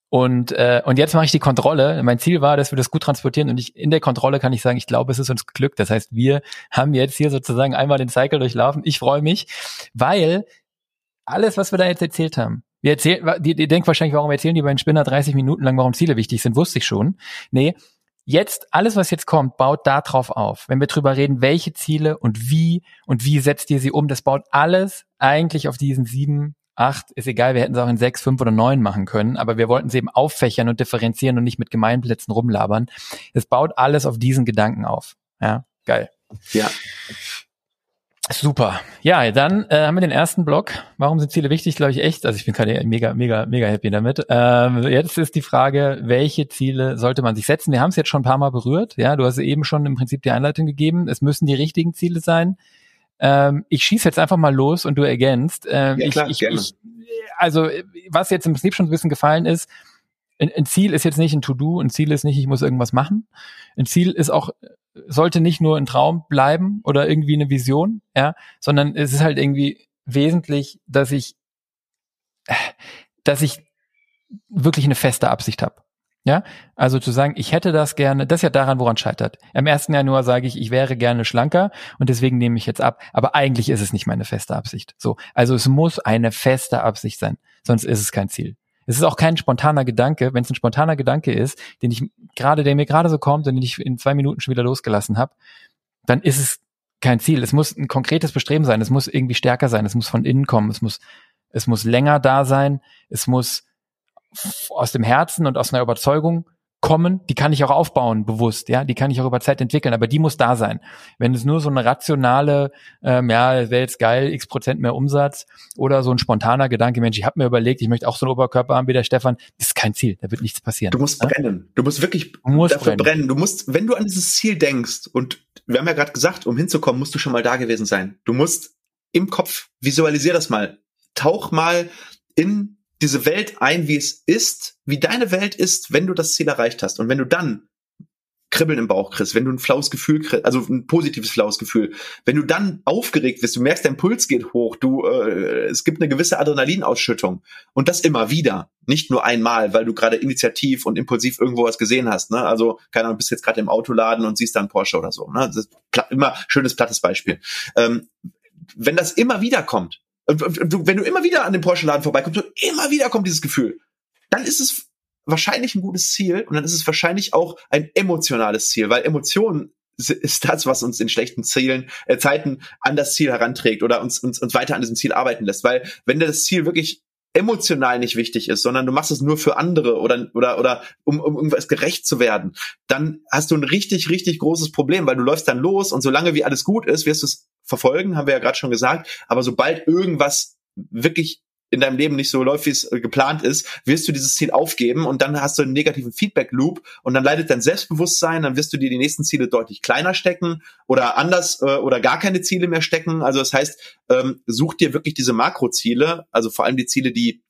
Und, äh, und jetzt mache ich die Kontrolle. Mein Ziel war, dass wir das gut transportieren. Und ich, in der Kontrolle kann ich sagen, ich glaube, es ist uns geglückt. Das heißt, wir haben jetzt hier sozusagen einmal den Cycle durchlaufen. Ich freue mich, weil alles, was wir da jetzt erzählt haben, wir erzählen, die, die denkt wahrscheinlich, warum erzählen die beiden Spinner 30 Minuten lang, warum Ziele wichtig sind, wusste ich schon. Nee, jetzt, alles, was jetzt kommt, baut da drauf auf. Wenn wir drüber reden, welche Ziele und wie und wie setzt ihr sie um, das baut alles eigentlich auf diesen sieben, acht, ist egal, wir hätten es auch in sechs, fünf oder neun machen können, aber wir wollten sie eben auffächern und differenzieren und nicht mit Gemeinplätzen rumlabern. Es baut alles auf diesen Gedanken auf. Ja, geil. Ja. Super. Ja, dann äh, haben wir den ersten Block. Warum sind Ziele wichtig? Glaube ich echt. Also ich bin gerade mega, mega, mega happy damit. Ähm, jetzt ist die Frage, welche Ziele sollte man sich setzen? Wir haben es jetzt schon ein paar Mal berührt. Ja, du hast eben schon im Prinzip die Einleitung gegeben. Es müssen die richtigen Ziele sein. Ähm, ich schieße jetzt einfach mal los und du ergänzt. Ähm, ja, klar, ich, ich, ich, also was jetzt im Prinzip schon ein bisschen gefallen ist, ein, ein Ziel ist jetzt nicht ein To-Do, ein Ziel ist nicht, ich muss irgendwas machen. Ein Ziel ist auch sollte nicht nur ein Traum bleiben oder irgendwie eine Vision, ja, sondern es ist halt irgendwie wesentlich, dass ich, dass ich wirklich eine feste Absicht habe. Ja, also zu sagen, ich hätte das gerne, das ist ja daran, woran scheitert. Im ersten Januar sage ich, ich wäre gerne schlanker und deswegen nehme ich jetzt ab. Aber eigentlich ist es nicht meine feste Absicht. So, also es muss eine feste Absicht sein, sonst ist es kein Ziel. Es ist auch kein spontaner Gedanke. Wenn es ein spontaner Gedanke ist, den ich gerade, der mir gerade so kommt und den ich in zwei Minuten schon wieder losgelassen habe, dann ist es kein Ziel. Es muss ein konkretes Bestreben sein. Es muss irgendwie stärker sein. Es muss von innen kommen. Es muss, es muss länger da sein. Es muss aus dem Herzen und aus einer Überzeugung kommen, die kann ich auch aufbauen, bewusst, ja, die kann ich auch über Zeit entwickeln, aber die muss da sein. Wenn es nur so eine rationale, ähm, ja, wäre jetzt geil, x Prozent mehr Umsatz oder so ein spontaner Gedanke, Mensch, ich habe mir überlegt, ich möchte auch so einen Oberkörper haben wie der Stefan, das ist kein Ziel, da wird nichts passieren. Du musst ja? brennen, du musst wirklich du musst dafür brennen. brennen. Du musst, wenn du an dieses Ziel denkst und wir haben ja gerade gesagt, um hinzukommen, musst du schon mal da gewesen sein. Du musst im Kopf, visualisier das mal, tauch mal in diese Welt ein, wie es ist, wie deine Welt ist, wenn du das Ziel erreicht hast. Und wenn du dann Kribbeln im Bauch kriegst, wenn du ein flaues Gefühl kriegst, also ein positives flaues Gefühl, wenn du dann aufgeregt wirst, du merkst, dein Puls geht hoch, du, äh, es gibt eine gewisse Adrenalinausschüttung und das immer wieder, nicht nur einmal, weil du gerade initiativ und impulsiv irgendwo was gesehen hast, ne? Also keine Ahnung, bist jetzt gerade im Autoladen und siehst dann Porsche oder so, ne? Das ist immer schönes plattes Beispiel. Ähm, wenn das immer wieder kommt, du, wenn du immer wieder an dem Porsche-Laden vorbeikommst und immer wieder kommt dieses Gefühl, dann ist es wahrscheinlich ein gutes Ziel und dann ist es wahrscheinlich auch ein emotionales Ziel, weil Emotionen ist das, was uns in schlechten Zielen, äh, Zeiten an das Ziel heranträgt oder uns, uns, uns weiter an diesem Ziel arbeiten lässt. Weil wenn das Ziel wirklich emotional nicht wichtig ist, sondern du machst es nur für andere oder oder oder um, um irgendwas gerecht zu werden, dann hast du ein richtig richtig großes Problem, weil du läufst dann los und solange wie alles gut ist, wirst du es verfolgen, haben wir ja gerade schon gesagt, aber sobald irgendwas wirklich in deinem Leben nicht so läuft, wie es äh, geplant ist, wirst du dieses Ziel aufgeben und dann hast du einen negativen Feedback-Loop und dann leidet dein Selbstbewusstsein, dann wirst du dir die nächsten Ziele deutlich kleiner stecken oder anders äh, oder gar keine Ziele mehr stecken. Also das heißt, ähm, such dir wirklich diese Makroziele, also vor allem die Ziele, die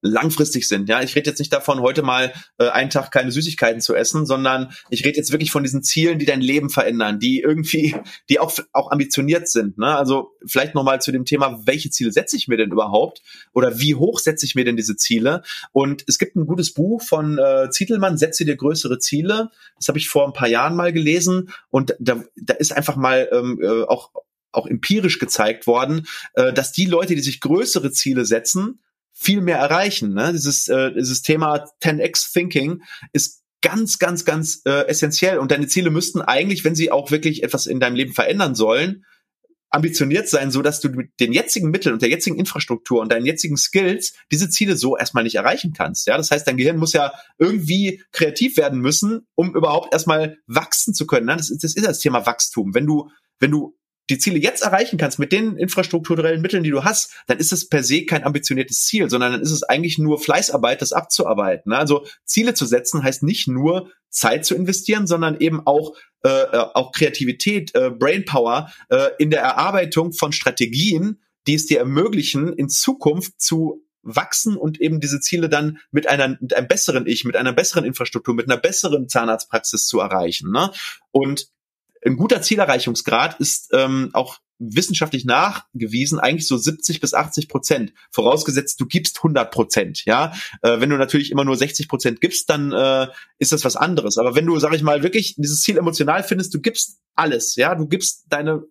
langfristig sind. Ja, ich rede jetzt nicht davon, heute mal äh, einen Tag keine Süßigkeiten zu essen, sondern ich rede jetzt wirklich von diesen Zielen, die dein Leben verändern, die irgendwie, die auch auch ambitioniert sind. Ne? Also vielleicht noch mal zu dem Thema, welche Ziele setze ich mir denn überhaupt oder wie hoch setze ich mir denn diese Ziele? Und es gibt ein gutes Buch von äh, Zietelmann, Setze dir größere Ziele. Das habe ich vor ein paar Jahren mal gelesen und da, da ist einfach mal ähm, äh, auch auch empirisch gezeigt worden, äh, dass die Leute, die sich größere Ziele setzen, viel mehr erreichen. Ne? Dieses, äh, dieses Thema 10x Thinking ist ganz, ganz, ganz äh, essentiell. Und deine Ziele müssten eigentlich, wenn sie auch wirklich etwas in deinem Leben verändern sollen, ambitioniert sein, so dass du mit den jetzigen Mitteln und der jetzigen Infrastruktur und deinen jetzigen Skills diese Ziele so erstmal nicht erreichen kannst. Ja, das heißt, dein Gehirn muss ja irgendwie kreativ werden müssen, um überhaupt erstmal wachsen zu können. Ne? Das, ist, das ist das Thema Wachstum. Wenn du, wenn du die Ziele jetzt erreichen kannst mit den infrastrukturellen Mitteln, die du hast, dann ist es per se kein ambitioniertes Ziel, sondern dann ist es eigentlich nur Fleißarbeit, das abzuarbeiten. Also Ziele zu setzen heißt nicht nur Zeit zu investieren, sondern eben auch äh, äh, auch Kreativität, äh, Brainpower äh, in der Erarbeitung von Strategien, die es dir ermöglichen, in Zukunft zu wachsen und eben diese Ziele dann mit einer mit einem besseren Ich, mit einer besseren Infrastruktur, mit einer besseren Zahnarztpraxis zu erreichen. Ne? Und ein guter Zielerreichungsgrad ist ähm, auch wissenschaftlich nachgewiesen, eigentlich so 70 bis 80 Prozent. Vorausgesetzt, du gibst 100 Prozent. Ja, äh, wenn du natürlich immer nur 60 Prozent gibst, dann äh, ist das was anderes. Aber wenn du, sag ich mal, wirklich dieses Ziel emotional findest, du gibst alles. Ja, du gibst deine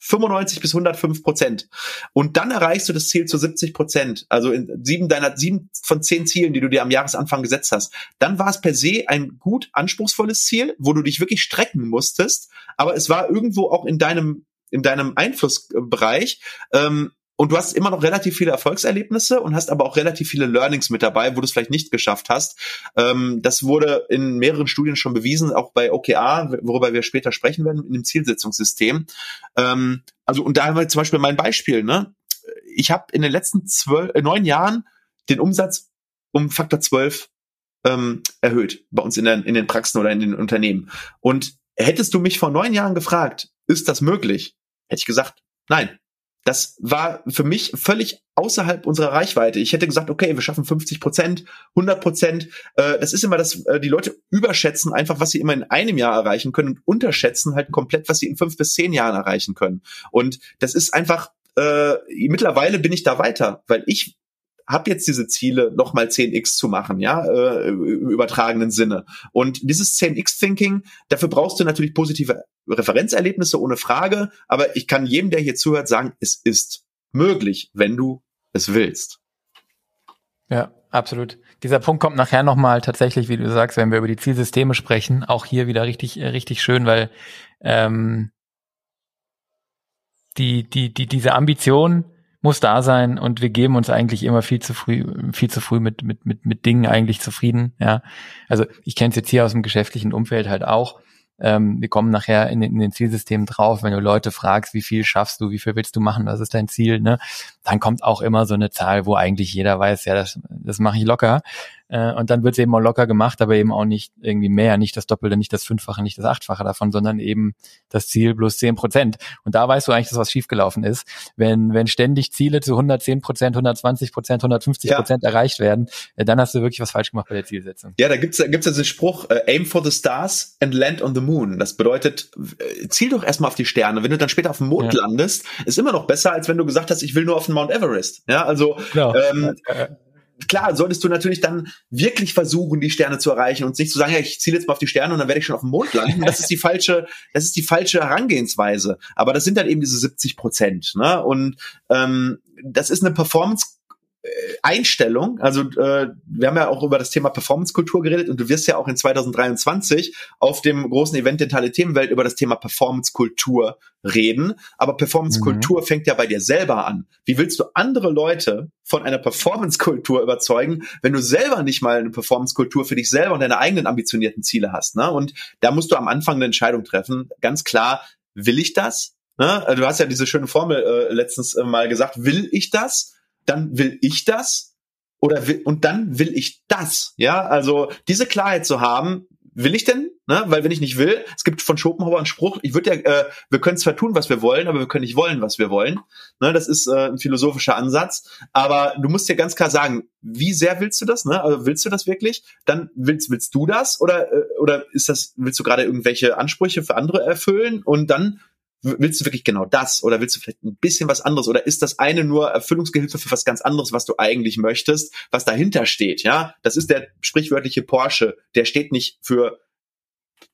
95 bis 105 Prozent. Und dann erreichst du das Ziel zu 70 Prozent. Also in sieben deiner, sieben von zehn Zielen, die du dir am Jahresanfang gesetzt hast. Dann war es per se ein gut anspruchsvolles Ziel, wo du dich wirklich strecken musstest. Aber es war irgendwo auch in deinem, in deinem Einflussbereich. Ähm, und du hast immer noch relativ viele Erfolgserlebnisse und hast aber auch relativ viele Learnings mit dabei, wo du es vielleicht nicht geschafft hast. Ähm, das wurde in mehreren Studien schon bewiesen, auch bei OKA, worüber wir später sprechen werden, in dem Zielsetzungssystem. Ähm, also und da haben wir zum Beispiel mein Beispiel. Ne? Ich habe in den letzten zwölf, äh, neun Jahren den Umsatz um Faktor zwölf ähm, erhöht bei uns in, der, in den Praxen oder in den Unternehmen. Und hättest du mich vor neun Jahren gefragt, ist das möglich? Hätte ich gesagt, nein, das war für mich völlig außerhalb unserer Reichweite. Ich hätte gesagt, okay, wir schaffen 50 Prozent, 100 Prozent. Äh, das ist immer das, äh, die Leute überschätzen einfach, was sie immer in einem Jahr erreichen können und unterschätzen halt komplett, was sie in fünf bis zehn Jahren erreichen können. Und das ist einfach, äh, mittlerweile bin ich da weiter, weil ich habe jetzt diese Ziele, nochmal 10x zu machen, ja, äh, im übertragenen Sinne. Und dieses 10x-Thinking, dafür brauchst du natürlich positive Referenzerlebnisse, ohne Frage. Aber ich kann jedem, der hier zuhört, sagen, es ist möglich, wenn du es willst. Ja, absolut. Dieser Punkt kommt nachher nochmal tatsächlich, wie du sagst, wenn wir über die Zielsysteme sprechen, auch hier wieder richtig, äh, richtig schön, weil ähm, die, die, die, diese Ambition, muss da sein und wir geben uns eigentlich immer viel zu früh, viel zu früh mit, mit, mit, mit Dingen eigentlich zufrieden, ja. Also ich kenne es jetzt hier aus dem geschäftlichen Umfeld halt auch. Ähm, wir kommen nachher in, in den Zielsystemen drauf, wenn du Leute fragst, wie viel schaffst du, wie viel willst du machen, was ist dein Ziel, ne? Dann kommt auch immer so eine Zahl, wo eigentlich jeder weiß, ja, das, das mache ich locker. Äh, und dann wird es eben auch locker gemacht, aber eben auch nicht irgendwie mehr, nicht das Doppelte, nicht das Fünffache, nicht das Achtfache davon, sondern eben das Ziel plus zehn Prozent. Und da weißt du eigentlich, dass was schiefgelaufen ist. Wenn, wenn ständig Ziele zu 110 Prozent, 120 Prozent, 150 Prozent ja. erreicht werden, äh, dann hast du wirklich was falsch gemacht bei der Zielsetzung. Ja, da gibt's gibt's ja den Spruch, äh, aim for the stars and land on the moon. Das bedeutet, äh, ziel doch erstmal auf die Sterne. Wenn du dann später auf dem Mond ja. landest, ist immer noch besser, als wenn du gesagt hast, ich will nur auf den Mount Everest. Ja, also genau. ähm, klar, solltest du natürlich dann wirklich versuchen, die Sterne zu erreichen und nicht zu sagen, ja, ich ziele jetzt mal auf die Sterne und dann werde ich schon auf dem Mond landen. Das ist die falsche, das ist die falsche Herangehensweise. Aber das sind dann eben diese 70 Prozent. Ne? Und ähm, das ist eine Performance Einstellung. Also äh, wir haben ja auch über das Thema Performance-Kultur geredet und du wirst ja auch in 2023 auf dem großen Event Dentale Themenwelt über das Thema Performance-Kultur reden. Aber Performance-Kultur mhm. fängt ja bei dir selber an. Wie willst du andere Leute von einer Performance-Kultur überzeugen, wenn du selber nicht mal eine Performance-Kultur für dich selber und deine eigenen ambitionierten Ziele hast? Ne? Und da musst du am Anfang eine Entscheidung treffen. Ganz klar, will ich das? Ne? Du hast ja diese schöne Formel äh, letztens äh, mal gesagt, will ich das? Dann will ich das oder will, und dann will ich das. Ja, also diese Klarheit zu haben, will ich denn? Ne? Weil wenn ich nicht will, es gibt von Schopenhauer einen Spruch, ich würde ja, äh, wir können zwar tun, was wir wollen, aber wir können nicht wollen, was wir wollen. Ne? Das ist äh, ein philosophischer Ansatz. Aber du musst dir ganz klar sagen, wie sehr willst du das? Ne? Also willst du das wirklich? Dann willst, willst du das? Oder, äh, oder ist das, willst du gerade irgendwelche Ansprüche für andere erfüllen? Und dann willst du wirklich genau das oder willst du vielleicht ein bisschen was anderes oder ist das eine nur Erfüllungsgehilfe für was ganz anderes, was du eigentlich möchtest, was dahinter steht, ja? Das ist der sprichwörtliche Porsche, der steht nicht für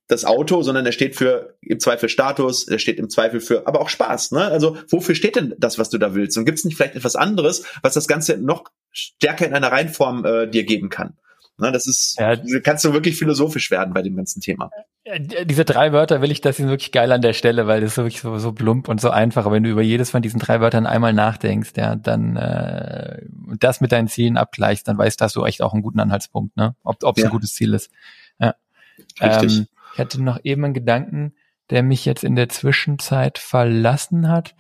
das Auto, sondern der steht für im Zweifel Status, der steht im Zweifel für, aber auch Spaß. Ne? Also wofür steht denn das, was du da willst? Und gibt es nicht vielleicht etwas anderes, was das Ganze noch stärker in einer Reihenform äh, dir geben kann? Ne, das ist, ja. kannst du wirklich philosophisch werden bei dem ganzen Thema. Diese drei Wörter will ich, das sind wirklich geil an der Stelle, weil das ist wirklich so, so plump und so einfach. Wenn du über jedes von diesen drei Wörtern einmal nachdenkst, ja, dann äh, das mit deinen Zielen abgleichst, dann weißt du, hast du echt auch einen guten Anhaltspunkt, ne? Ob es ja. ein gutes Ziel ist. Ja. Richtig. Ähm, ich hatte noch eben einen Gedanken, der mich jetzt in der Zwischenzeit verlassen hat.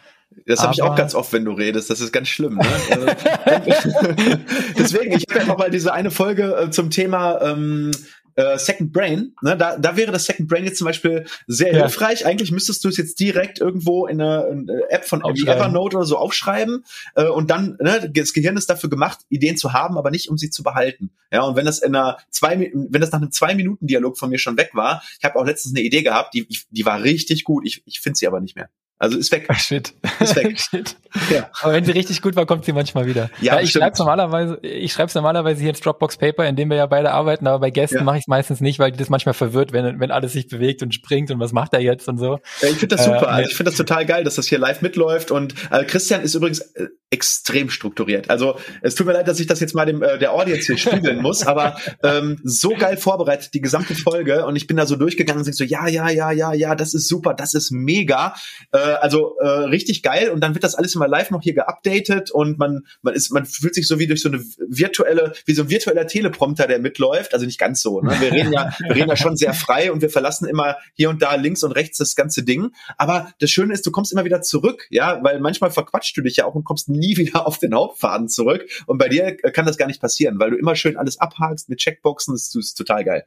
Das habe ich auch ganz oft, wenn du redest. Das ist ganz schlimm. Ne? Also, deswegen, ich habe ja noch mal diese eine Folge äh, zum Thema ähm, äh, Second Brain. Ne? Da, da wäre das Second Brain jetzt zum Beispiel sehr ja. hilfreich. Eigentlich müsstest du es jetzt direkt irgendwo in einer, in einer App von Evernote oder so aufschreiben äh, und dann, ne, das Gehirn ist dafür gemacht, Ideen zu haben, aber nicht, um sie zu behalten. Ja, und wenn das in einer zwei, wenn das nach einem zwei Minuten Dialog von mir schon weg war, ich habe auch letztens eine Idee gehabt, die, die war richtig gut. Ich, ich finde sie aber nicht mehr. Also ist weg. Shit. Ist weg. shit. Ja. Aber wenn sie richtig gut war, kommt sie manchmal wieder. Ja, ja ich schreibe normalerweise, ich schreibe es normalerweise hier ins Dropbox Paper, in dem wir ja beide arbeiten, aber bei Gästen ja. mache ich es meistens nicht, weil die das manchmal verwirrt, wenn, wenn alles sich bewegt und springt und was macht er jetzt und so. Ja, ich finde das super. Äh, also ich finde das total geil, dass das hier live mitläuft und äh, Christian ist übrigens äh, extrem strukturiert. Also es tut mir leid, dass ich das jetzt mal dem äh, der Audience hier spiegeln muss, aber ähm, so geil vorbereitet die gesamte Folge und ich bin da so durchgegangen und sag so ja ja ja ja ja das ist super, das ist mega, äh, also äh, richtig geil und dann wird das alles immer live noch hier geupdatet und man man ist man fühlt sich so wie durch so eine virtuelle wie so ein virtueller Teleprompter, der mitläuft, also nicht ganz so. Ne? Wir reden ja wir reden ja schon sehr frei und wir verlassen immer hier und da links und rechts das ganze Ding, aber das Schöne ist, du kommst immer wieder zurück, ja, weil manchmal verquatscht du dich ja auch und kommst nie wieder auf den Hauptfaden zurück. Und bei dir kann das gar nicht passieren, weil du immer schön alles abhakst mit Checkboxen. Das ist, total geil.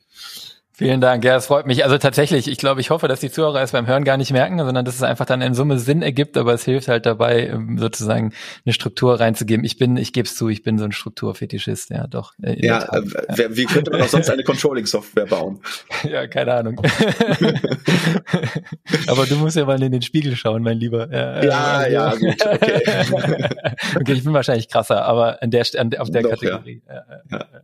Vielen Dank. Ja, es freut mich. Also tatsächlich, ich glaube, ich hoffe, dass die Zuhörer es beim Hören gar nicht merken, sondern dass es einfach dann in Summe Sinn ergibt, aber es hilft halt dabei, ähm, sozusagen eine Struktur reinzugeben. Ich bin, ich gebe es zu, ich bin so ein Strukturfetischist, ja, doch. Ja, äh, wie könnte man auch sonst eine Controlling-Software bauen? ja, keine Ahnung. aber du musst ja mal in den Spiegel schauen, mein Lieber. Ja, ja, also, ja gut, okay. okay, ich bin wahrscheinlich krasser, aber an der, an, auf der Doch, Kategorie. Ja. Ja, ja.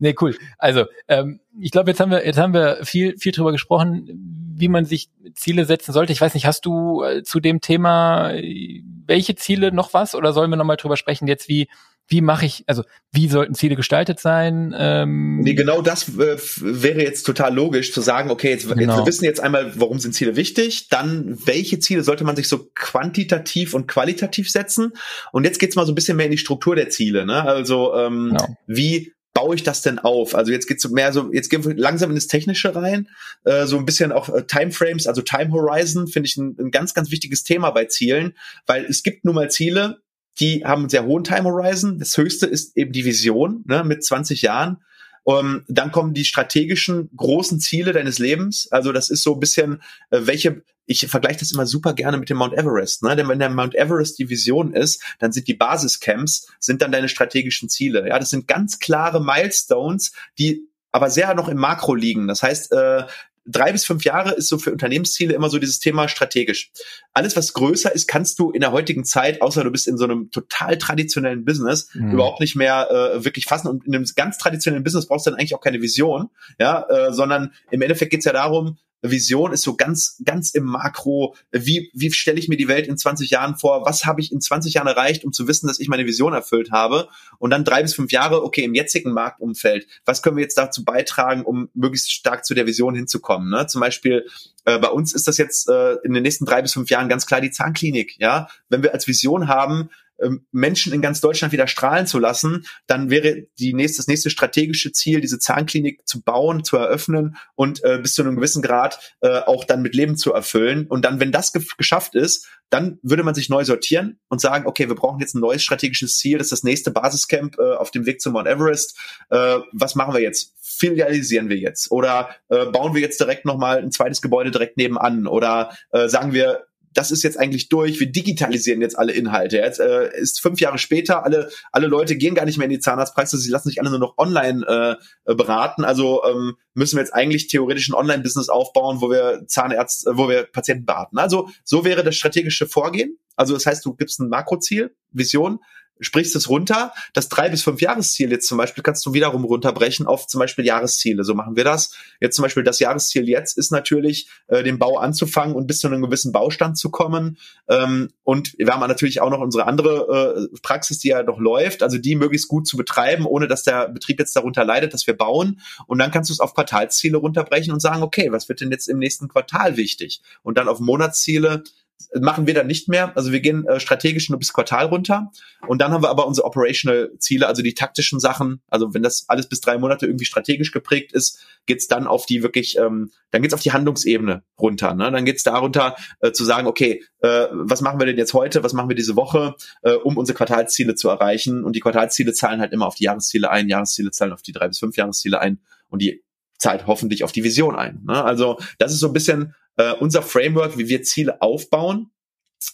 Nee, cool. Also, ähm, ich glaube, jetzt haben wir, jetzt haben wir viel, viel drüber gesprochen, wie man sich Ziele setzen sollte. Ich weiß nicht, hast du äh, zu dem Thema äh, welche Ziele noch was oder sollen wir nochmal drüber sprechen jetzt, wie, wie mache ich, also wie sollten Ziele gestaltet sein? Ähm nee, genau das äh, wäre jetzt total logisch zu sagen, okay, jetzt, genau. jetzt, wir wissen jetzt einmal, warum sind Ziele wichtig, dann welche Ziele sollte man sich so quantitativ und qualitativ setzen und jetzt geht's mal so ein bisschen mehr in die Struktur der Ziele, ne? also ähm, genau. wie baue ich das denn auf? Also jetzt geht's mehr so, jetzt gehen wir langsam in das Technische rein, äh, so ein bisschen auch äh, Timeframes, also Time Horizon finde ich ein, ein ganz, ganz wichtiges Thema bei Zielen, weil es gibt nun mal Ziele, die haben einen sehr hohen Time Horizon. Das höchste ist eben die Vision ne, mit 20 Jahren. Ähm, dann kommen die strategischen großen Ziele deines Lebens. Also das ist so ein bisschen, äh, welche, ich vergleiche das immer super gerne mit dem Mount Everest, ne? Denn wenn der Mount Everest die Vision ist, dann sind die Basiscamps, sind dann deine strategischen Ziele. Ja, das sind ganz klare Milestones, die aber sehr noch im Makro liegen. Das heißt, äh, drei bis fünf Jahre ist so für Unternehmensziele immer so dieses Thema strategisch. Alles, was größer ist, kannst du in der heutigen Zeit, außer du bist in so einem total traditionellen Business, mhm. überhaupt nicht mehr äh, wirklich fassen. Und in einem ganz traditionellen Business brauchst du dann eigentlich auch keine Vision, ja, äh, sondern im Endeffekt geht's ja darum, Vision ist so ganz, ganz im Makro. Wie, wie stelle ich mir die Welt in 20 Jahren vor? Was habe ich in 20 Jahren erreicht, um zu wissen, dass ich meine Vision erfüllt habe? Und dann drei bis fünf Jahre, okay, im jetzigen Marktumfeld, was können wir jetzt dazu beitragen, um möglichst stark zu der Vision hinzukommen? Ne? Zum Beispiel, äh, bei uns ist das jetzt äh, in den nächsten drei bis fünf Jahren ganz klar die Zahnklinik. Ja, wenn wir als Vision haben, Menschen in ganz Deutschland wieder strahlen zu lassen, dann wäre die nächste, das nächste strategische Ziel, diese Zahnklinik zu bauen, zu eröffnen und äh, bis zu einem gewissen Grad äh, auch dann mit Leben zu erfüllen. Und dann, wenn das ge geschafft ist, dann würde man sich neu sortieren und sagen, okay, wir brauchen jetzt ein neues strategisches Ziel, das ist das nächste Basiscamp äh, auf dem Weg zum Mount Everest. Äh, was machen wir jetzt? Filialisieren wir jetzt? Oder äh, bauen wir jetzt direkt nochmal ein zweites Gebäude direkt nebenan? Oder äh, sagen wir, das ist jetzt eigentlich durch, wir digitalisieren jetzt alle Inhalte. Jetzt äh, ist fünf Jahre später, alle, alle Leute gehen gar nicht mehr in die Zahnarztpraxis, sie lassen sich alle nur noch online äh, beraten. Also ähm, müssen wir jetzt eigentlich theoretisch ein Online-Business aufbauen, wo wir Zahnärzte, wo wir Patienten beraten. Also so wäre das strategische Vorgehen. Also das heißt, du gibst ein Makroziel, Vision, sprichst es runter. Das drei bis fünf Jahresziel jetzt zum Beispiel kannst du wiederum runterbrechen auf zum Beispiel Jahresziele. So machen wir das. Jetzt zum Beispiel das Jahresziel jetzt ist natürlich, äh, den Bau anzufangen und bis zu einem gewissen Baustand zu kommen. Ähm, und wir haben natürlich auch noch unsere andere äh, Praxis, die ja noch läuft, also die möglichst gut zu betreiben, ohne dass der Betrieb jetzt darunter leidet, dass wir bauen. Und dann kannst du es auf Quartalsziele runterbrechen und sagen, okay, was wird denn jetzt im nächsten Quartal wichtig? Und dann auf Monatsziele machen wir dann nicht mehr. Also wir gehen äh, strategisch nur bis Quartal runter. Und dann haben wir aber unsere Operational Ziele, also die taktischen Sachen. Also wenn das alles bis drei Monate irgendwie strategisch geprägt ist, geht's dann auf die wirklich, ähm, dann geht's auf die Handlungsebene runter. Ne? Dann geht's darunter äh, zu sagen, okay, äh, was machen wir denn jetzt heute, was machen wir diese Woche, äh, um unsere Quartalsziele zu erreichen. Und die Quartalsziele zahlen halt immer auf die Jahresziele ein, Jahresziele zahlen auf die drei bis fünf Jahresziele ein und die zahlt hoffentlich auf die Vision ein. Ne? Also das ist so ein bisschen äh, unser Framework, wie wir Ziele aufbauen.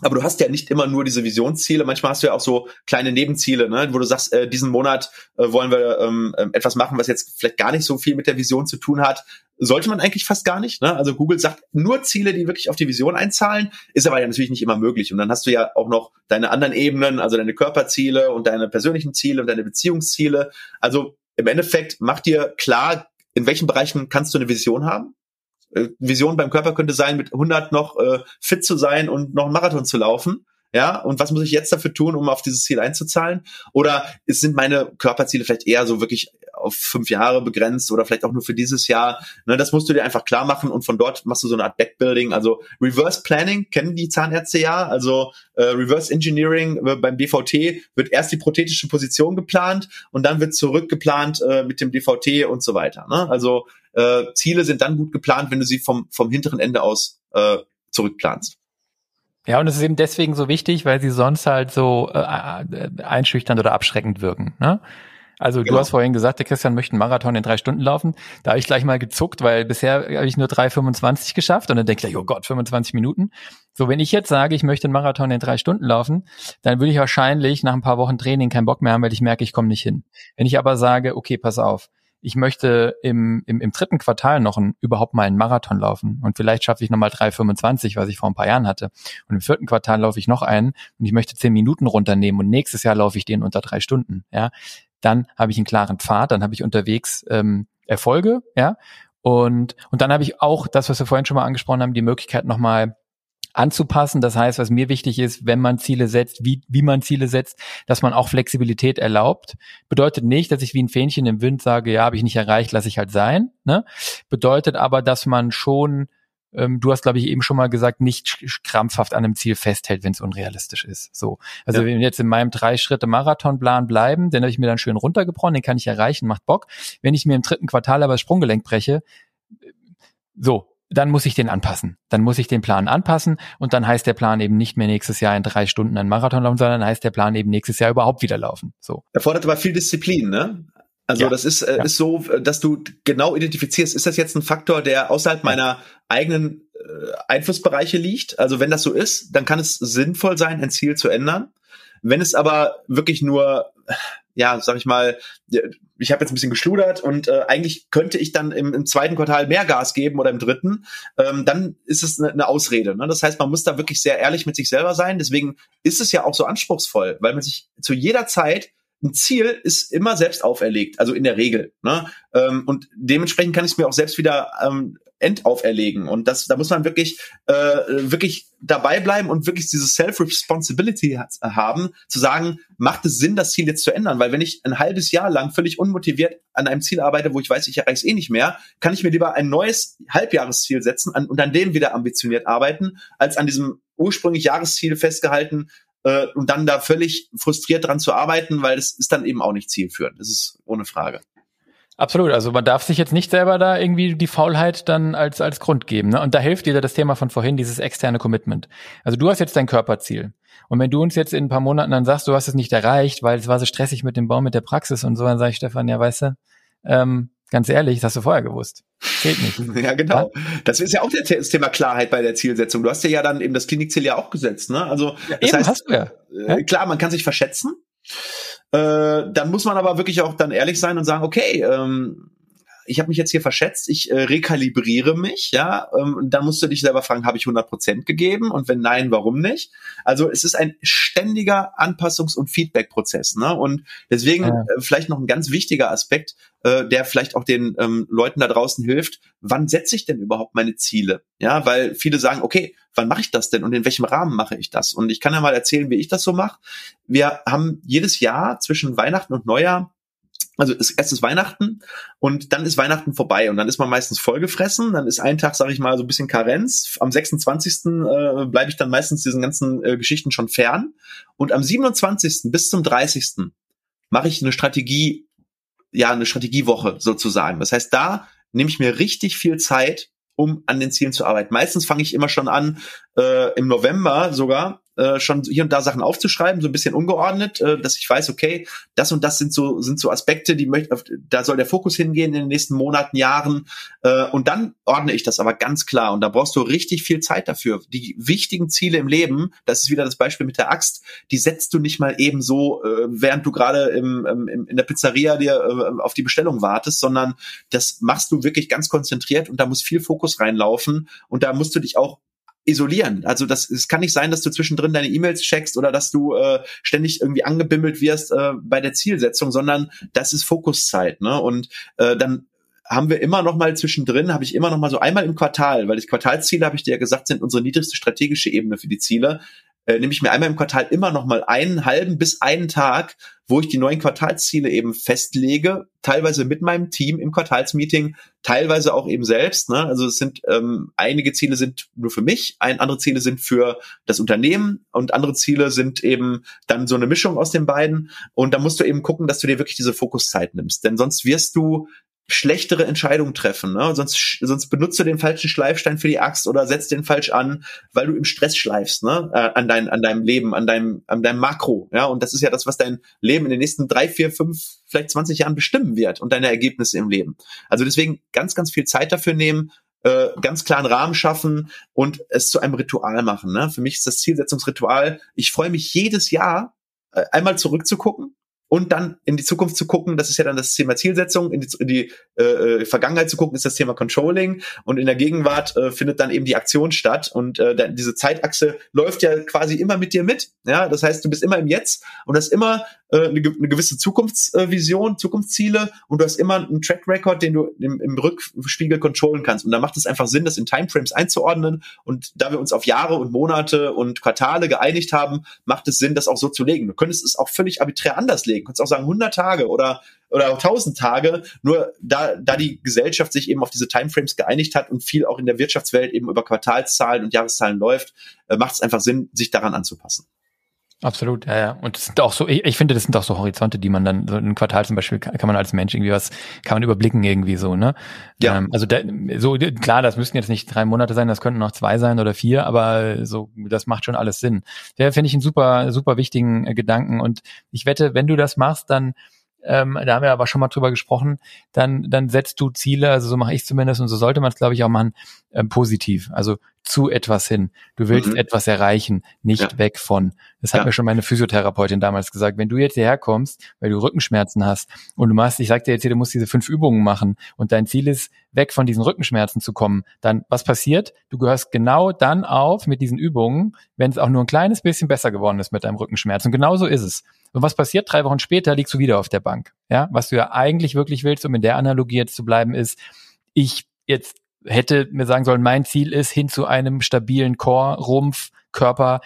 Aber du hast ja nicht immer nur diese Visionsziele, manchmal hast du ja auch so kleine Nebenziele, ne, wo du sagst, äh, diesen Monat äh, wollen wir ähm, ähm, etwas machen, was jetzt vielleicht gar nicht so viel mit der Vision zu tun hat. Sollte man eigentlich fast gar nicht. Ne? Also Google sagt nur Ziele, die wirklich auf die Vision einzahlen, ist aber ja natürlich nicht immer möglich. Und dann hast du ja auch noch deine anderen Ebenen, also deine Körperziele und deine persönlichen Ziele und deine Beziehungsziele. Also im Endeffekt mach dir klar, in welchen Bereichen kannst du eine Vision haben äh, Vision beim Körper könnte sein, mit 100 noch äh, fit zu sein und noch einen Marathon zu laufen. ja, und was muss ich jetzt dafür tun, um auf dieses Ziel einzuzahlen? Oder sind meine Körperziele vielleicht eher so wirklich auf fünf Jahre begrenzt oder vielleicht auch nur für dieses Jahr. Ne, das musst du dir einfach klar machen und von dort machst du so eine Art Backbuilding. Also Reverse Planning kennen die Zahnärzte ja. Also äh, Reverse Engineering äh, beim DVT wird erst die prothetische Position geplant und dann wird zurückgeplant äh, mit dem DVT und so weiter. Ne? Also äh, Ziele sind dann gut geplant, wenn du sie vom, vom hinteren Ende aus äh, zurückplanst. Ja, und es ist eben deswegen so wichtig, weil sie sonst halt so äh, äh einschüchternd oder abschreckend wirken. Ne? Also genau. du hast vorhin gesagt, der Christian möchte einen Marathon in drei Stunden laufen. Da habe ich gleich mal gezuckt, weil bisher habe ich nur 3,25 geschafft und dann denke ich, oh Gott, 25 Minuten. So, wenn ich jetzt sage, ich möchte einen Marathon in drei Stunden laufen, dann würde ich wahrscheinlich nach ein paar Wochen Training keinen Bock mehr haben, weil ich merke, ich komme nicht hin. Wenn ich aber sage, okay, pass auf, ich möchte im, im, im dritten Quartal noch ein, überhaupt mal einen Marathon laufen und vielleicht schaffe ich nochmal 3,25, was ich vor ein paar Jahren hatte. Und im vierten Quartal laufe ich noch einen und ich möchte zehn Minuten runternehmen und nächstes Jahr laufe ich den unter drei Stunden. Ja, dann habe ich einen klaren Pfad, dann habe ich unterwegs ähm, Erfolge, ja. Und, und dann habe ich auch das, was wir vorhin schon mal angesprochen haben, die Möglichkeit nochmal anzupassen. Das heißt, was mir wichtig ist, wenn man Ziele setzt, wie, wie man Ziele setzt, dass man auch Flexibilität erlaubt. Bedeutet nicht, dass ich wie ein Fähnchen im Wind sage, ja, habe ich nicht erreicht, lasse ich halt sein. Ne? Bedeutet aber, dass man schon ähm, du hast, glaube ich, eben schon mal gesagt, nicht krampfhaft an einem Ziel festhält, wenn es unrealistisch ist. So. Also ja. wenn wir jetzt in meinem drei Schritte Marathonplan bleiben, den habe ich mir dann schön runtergebrochen, den kann ich erreichen, macht Bock. Wenn ich mir im dritten Quartal aber das Sprunggelenk breche, so, dann muss ich den anpassen. Dann muss ich den Plan anpassen und dann heißt der Plan eben nicht mehr nächstes Jahr in drei Stunden einen Marathon laufen, sondern heißt der Plan eben nächstes Jahr überhaupt wieder laufen. So. Erfordert aber viel Disziplin, ne? Also ja. das ist, äh, ja. ist so, dass du genau identifizierst, ist das jetzt ein Faktor, der außerhalb meiner eigenen äh, Einflussbereiche liegt? Also wenn das so ist, dann kann es sinnvoll sein, ein Ziel zu ändern. Wenn es aber wirklich nur, ja, sag ich mal, ich habe jetzt ein bisschen geschludert und äh, eigentlich könnte ich dann im, im, zweiten Quartal mehr Gas geben oder im dritten, ähm, dann ist es eine, eine Ausrede. Ne? Das heißt, man muss da wirklich sehr ehrlich mit sich selber sein. Deswegen ist es ja auch so anspruchsvoll, weil man sich zu jeder Zeit ein Ziel ist immer selbst auferlegt, also in der Regel. Ne? Ähm, und dementsprechend kann ich es mir auch selbst wieder ähm, endauferlegen. Und das, da muss man wirklich, äh, wirklich dabei bleiben und wirklich dieses Self-Responsibility haben, zu sagen, macht es Sinn, das Ziel jetzt zu ändern? Weil wenn ich ein halbes Jahr lang völlig unmotiviert an einem Ziel arbeite, wo ich weiß, ich erreiche es eh nicht mehr, kann ich mir lieber ein neues Halbjahresziel setzen und an dem wieder ambitioniert arbeiten, als an diesem ursprünglich Jahresziel festgehalten, äh, und dann da völlig frustriert dran zu arbeiten, weil das ist dann eben auch nicht zielführend. Das ist ohne Frage. Absolut. Also man darf sich jetzt nicht selber da irgendwie die Faulheit dann als, als Grund geben. Ne? Und da hilft dir das Thema von vorhin, dieses externe Commitment. Also du hast jetzt dein Körperziel. Und wenn du uns jetzt in ein paar Monaten dann sagst, du hast es nicht erreicht, weil es war so stressig mit dem Baum, mit der Praxis und so, dann sage ich Stefan, ja, weißt du, ähm, ganz ehrlich, das hast du vorher gewusst. Zählt nicht. ja, genau. Das ist ja auch das Thema Klarheit bei der Zielsetzung. Du hast ja dann eben das Klinikziel ja auch gesetzt, ne? Also, ja, das eben, heißt, hast du ja. Äh, klar, man kann sich verschätzen. Äh, dann muss man aber wirklich auch dann ehrlich sein und sagen, okay, ähm, ich habe mich jetzt hier verschätzt, ich äh, rekalibriere mich, ja, ähm, und dann musst du dich selber fragen, habe ich 100 Prozent gegeben und wenn nein, warum nicht? Also es ist ein ständiger Anpassungs- und Feedback-Prozess, ne? Und deswegen ja. äh, vielleicht noch ein ganz wichtiger Aspekt, äh, der vielleicht auch den ähm, Leuten da draußen hilft. Wann setze ich denn überhaupt meine Ziele? Ja, weil viele sagen, okay, wann mache ich das denn und in welchem Rahmen mache ich das? Und ich kann ja mal erzählen, wie ich das so mache. Wir haben jedes Jahr zwischen Weihnachten und Neujahr also ist erstes Weihnachten und dann ist Weihnachten vorbei und dann ist man meistens vollgefressen. Dann ist ein Tag, sage ich mal, so ein bisschen Karenz. Am 26. Äh, bleibe ich dann meistens diesen ganzen äh, Geschichten schon fern. Und am 27. bis zum 30. mache ich eine Strategie, ja, eine Strategiewoche sozusagen. Das heißt, da nehme ich mir richtig viel Zeit, um an den Zielen zu arbeiten. Meistens fange ich immer schon an, äh, im November sogar, äh, schon hier und da Sachen aufzuschreiben, so ein bisschen ungeordnet, äh, dass ich weiß, okay, das und das sind so sind so Aspekte, die möchte, da soll der Fokus hingehen in den nächsten Monaten, Jahren. Äh, und dann ordne ich das aber ganz klar. Und da brauchst du richtig viel Zeit dafür. Die wichtigen Ziele im Leben, das ist wieder das Beispiel mit der Axt, die setzt du nicht mal eben so, äh, während du gerade im, im, in der Pizzeria dir äh, auf die Bestellung wartest, sondern das machst du wirklich ganz konzentriert und da muss viel Fokus reinlaufen und da musst du dich auch isolieren. Also das, es kann nicht sein, dass du zwischendrin deine E-Mails checkst oder dass du äh, ständig irgendwie angebimmelt wirst äh, bei der Zielsetzung, sondern das ist Fokuszeit. Ne? Und äh, dann haben wir immer noch mal zwischendrin, habe ich immer noch mal so einmal im Quartal, weil das Quartalsziele, habe ich dir ja gesagt, sind unsere niedrigste strategische Ebene für die Ziele. Äh, nehme ich mir einmal im Quartal immer noch mal einen halben bis einen Tag, wo ich die neuen Quartalsziele eben festlege, teilweise mit meinem Team im Quartalsmeeting, teilweise auch eben selbst. Ne? Also es sind ähm, einige Ziele sind nur für mich, ein, andere Ziele sind für das Unternehmen und andere Ziele sind eben dann so eine Mischung aus den beiden. Und da musst du eben gucken, dass du dir wirklich diese Fokuszeit nimmst, denn sonst wirst du schlechtere Entscheidungen treffen. Ne? Sonst, sonst benutzt du den falschen Schleifstein für die Axt oder setzt den falsch an, weil du im Stress schleifst, ne? Äh, an, dein, an deinem Leben, an deinem, an deinem Makro. Ja? Und das ist ja das, was dein Leben in den nächsten drei, vier, fünf, vielleicht 20 Jahren bestimmen wird und deine Ergebnisse im Leben. Also deswegen ganz, ganz viel Zeit dafür nehmen, äh, ganz klaren Rahmen schaffen und es zu einem Ritual machen. Ne? Für mich ist das Zielsetzungsritual, ich freue mich jedes Jahr, äh, einmal zurückzugucken und dann in die Zukunft zu gucken, das ist ja dann das Thema Zielsetzung, in die, in die äh, äh, Vergangenheit zu gucken, ist das Thema Controlling. Und in der Gegenwart äh, findet dann eben die Aktion statt. Und äh, diese Zeitachse läuft ja quasi immer mit dir mit, ja, das heißt, du bist immer im Jetzt. Und hast immer äh, eine, eine gewisse Zukunftsvision, Zukunftsziele und du hast immer einen Track Record, den du im, im Rückspiegel controllen kannst und da macht es einfach Sinn, das in Timeframes einzuordnen und da wir uns auf Jahre und Monate und Quartale geeinigt haben, macht es Sinn, das auch so zu legen. Du könntest es auch völlig arbiträr anders legen, du könntest auch sagen 100 Tage oder oder 1000 Tage. Nur da, da die Gesellschaft sich eben auf diese Timeframes geeinigt hat und viel auch in der Wirtschaftswelt eben über Quartalszahlen und Jahreszahlen läuft, äh, macht es einfach Sinn, sich daran anzupassen. Absolut, ja, ja. Und das sind auch so, ich, ich finde, das sind auch so Horizonte, die man dann, so ein Quartal zum Beispiel, kann, kann man als Mensch irgendwie was, kann man überblicken irgendwie so, ne? Ja. Ähm, also da, so, klar, das müssten jetzt nicht drei Monate sein, das könnten noch zwei sein oder vier, aber so, das macht schon alles Sinn. Ja, finde ich einen super, super wichtigen äh, Gedanken. Und ich wette, wenn du das machst, dann, ähm, da haben wir aber schon mal drüber gesprochen, dann, dann setzt du Ziele, also so mache ich zumindest und so sollte man es, glaube ich, auch machen, ähm, positiv. Also zu etwas hin. Du willst mhm. etwas erreichen, nicht ja. weg von. Das hat ja. mir schon meine Physiotherapeutin damals gesagt. Wenn du jetzt hierher kommst, weil du Rückenschmerzen hast und du machst, ich sag dir jetzt hier, du musst diese fünf Übungen machen und dein Ziel ist, weg von diesen Rückenschmerzen zu kommen, dann was passiert? Du gehörst genau dann auf mit diesen Übungen, wenn es auch nur ein kleines bisschen besser geworden ist mit deinem Rückenschmerz. Und genau so ist es. Und was passiert? Drei Wochen später liegst du wieder auf der Bank. Ja, was du ja eigentlich wirklich willst, um in der Analogie jetzt zu bleiben, ist, ich jetzt hätte mir sagen sollen, mein Ziel ist hin zu einem stabilen Core, Rumpf, Körper,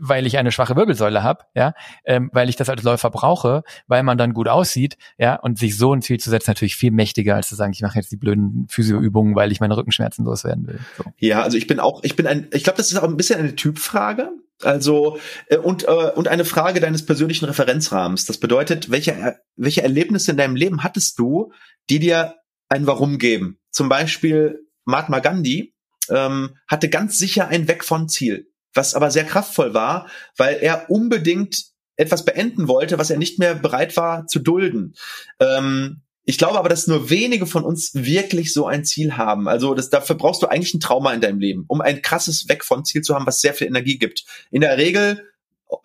weil ich eine schwache Wirbelsäule habe, ja, ähm, weil ich das als Läufer brauche, weil man dann gut aussieht, ja, und sich so ein Ziel zu setzen, natürlich viel mächtiger, als zu sagen, ich mache jetzt die blöden Physioübungen, weil ich meine Rückenschmerzen loswerden will. So. Ja, also ich bin auch, ich bin ein, ich glaube, das ist auch ein bisschen eine Typfrage. Also äh, und äh, und eine Frage deines persönlichen Referenzrahmens. Das bedeutet, welche welche Erlebnisse in deinem Leben hattest du, die dir ein Warum geben? Zum Beispiel Mahatma Gandhi ähm, hatte ganz sicher ein Weg von Ziel, was aber sehr kraftvoll war, weil er unbedingt etwas beenden wollte, was er nicht mehr bereit war zu dulden. Ähm, ich glaube aber, dass nur wenige von uns wirklich so ein Ziel haben. Also das, dafür brauchst du eigentlich ein Trauma in deinem Leben, um ein krasses Weg von Ziel zu haben, was sehr viel Energie gibt. In der Regel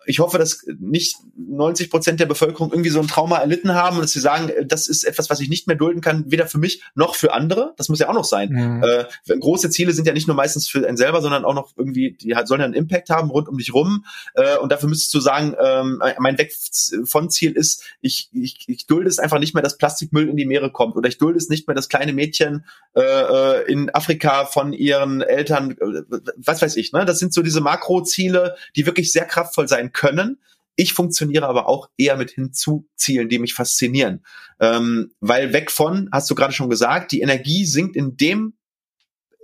ich hoffe, dass nicht 90 Prozent der Bevölkerung irgendwie so ein Trauma erlitten haben und dass sie sagen, das ist etwas, was ich nicht mehr dulden kann, weder für mich noch für andere. Das muss ja auch noch sein. Mhm. Äh, große Ziele sind ja nicht nur meistens für einen selber, sondern auch noch irgendwie, die sollen ja einen Impact haben rund um dich rum. Äh, und dafür müsstest du sagen, ähm, mein Weg von Ziel ist, ich, ich, ich dulde es einfach nicht mehr, dass Plastikmüll in die Meere kommt oder ich dulde es nicht mehr, dass kleine Mädchen äh, äh in Afrika von ihren Eltern, äh, was weiß ich, ne? Das sind so diese Makroziele, die wirklich sehr kraftvoll sein können. Ich funktioniere aber auch eher mit Hinzuzielen, die mich faszinieren. Ähm, weil weg von, hast du gerade schon gesagt, die Energie sinkt in dem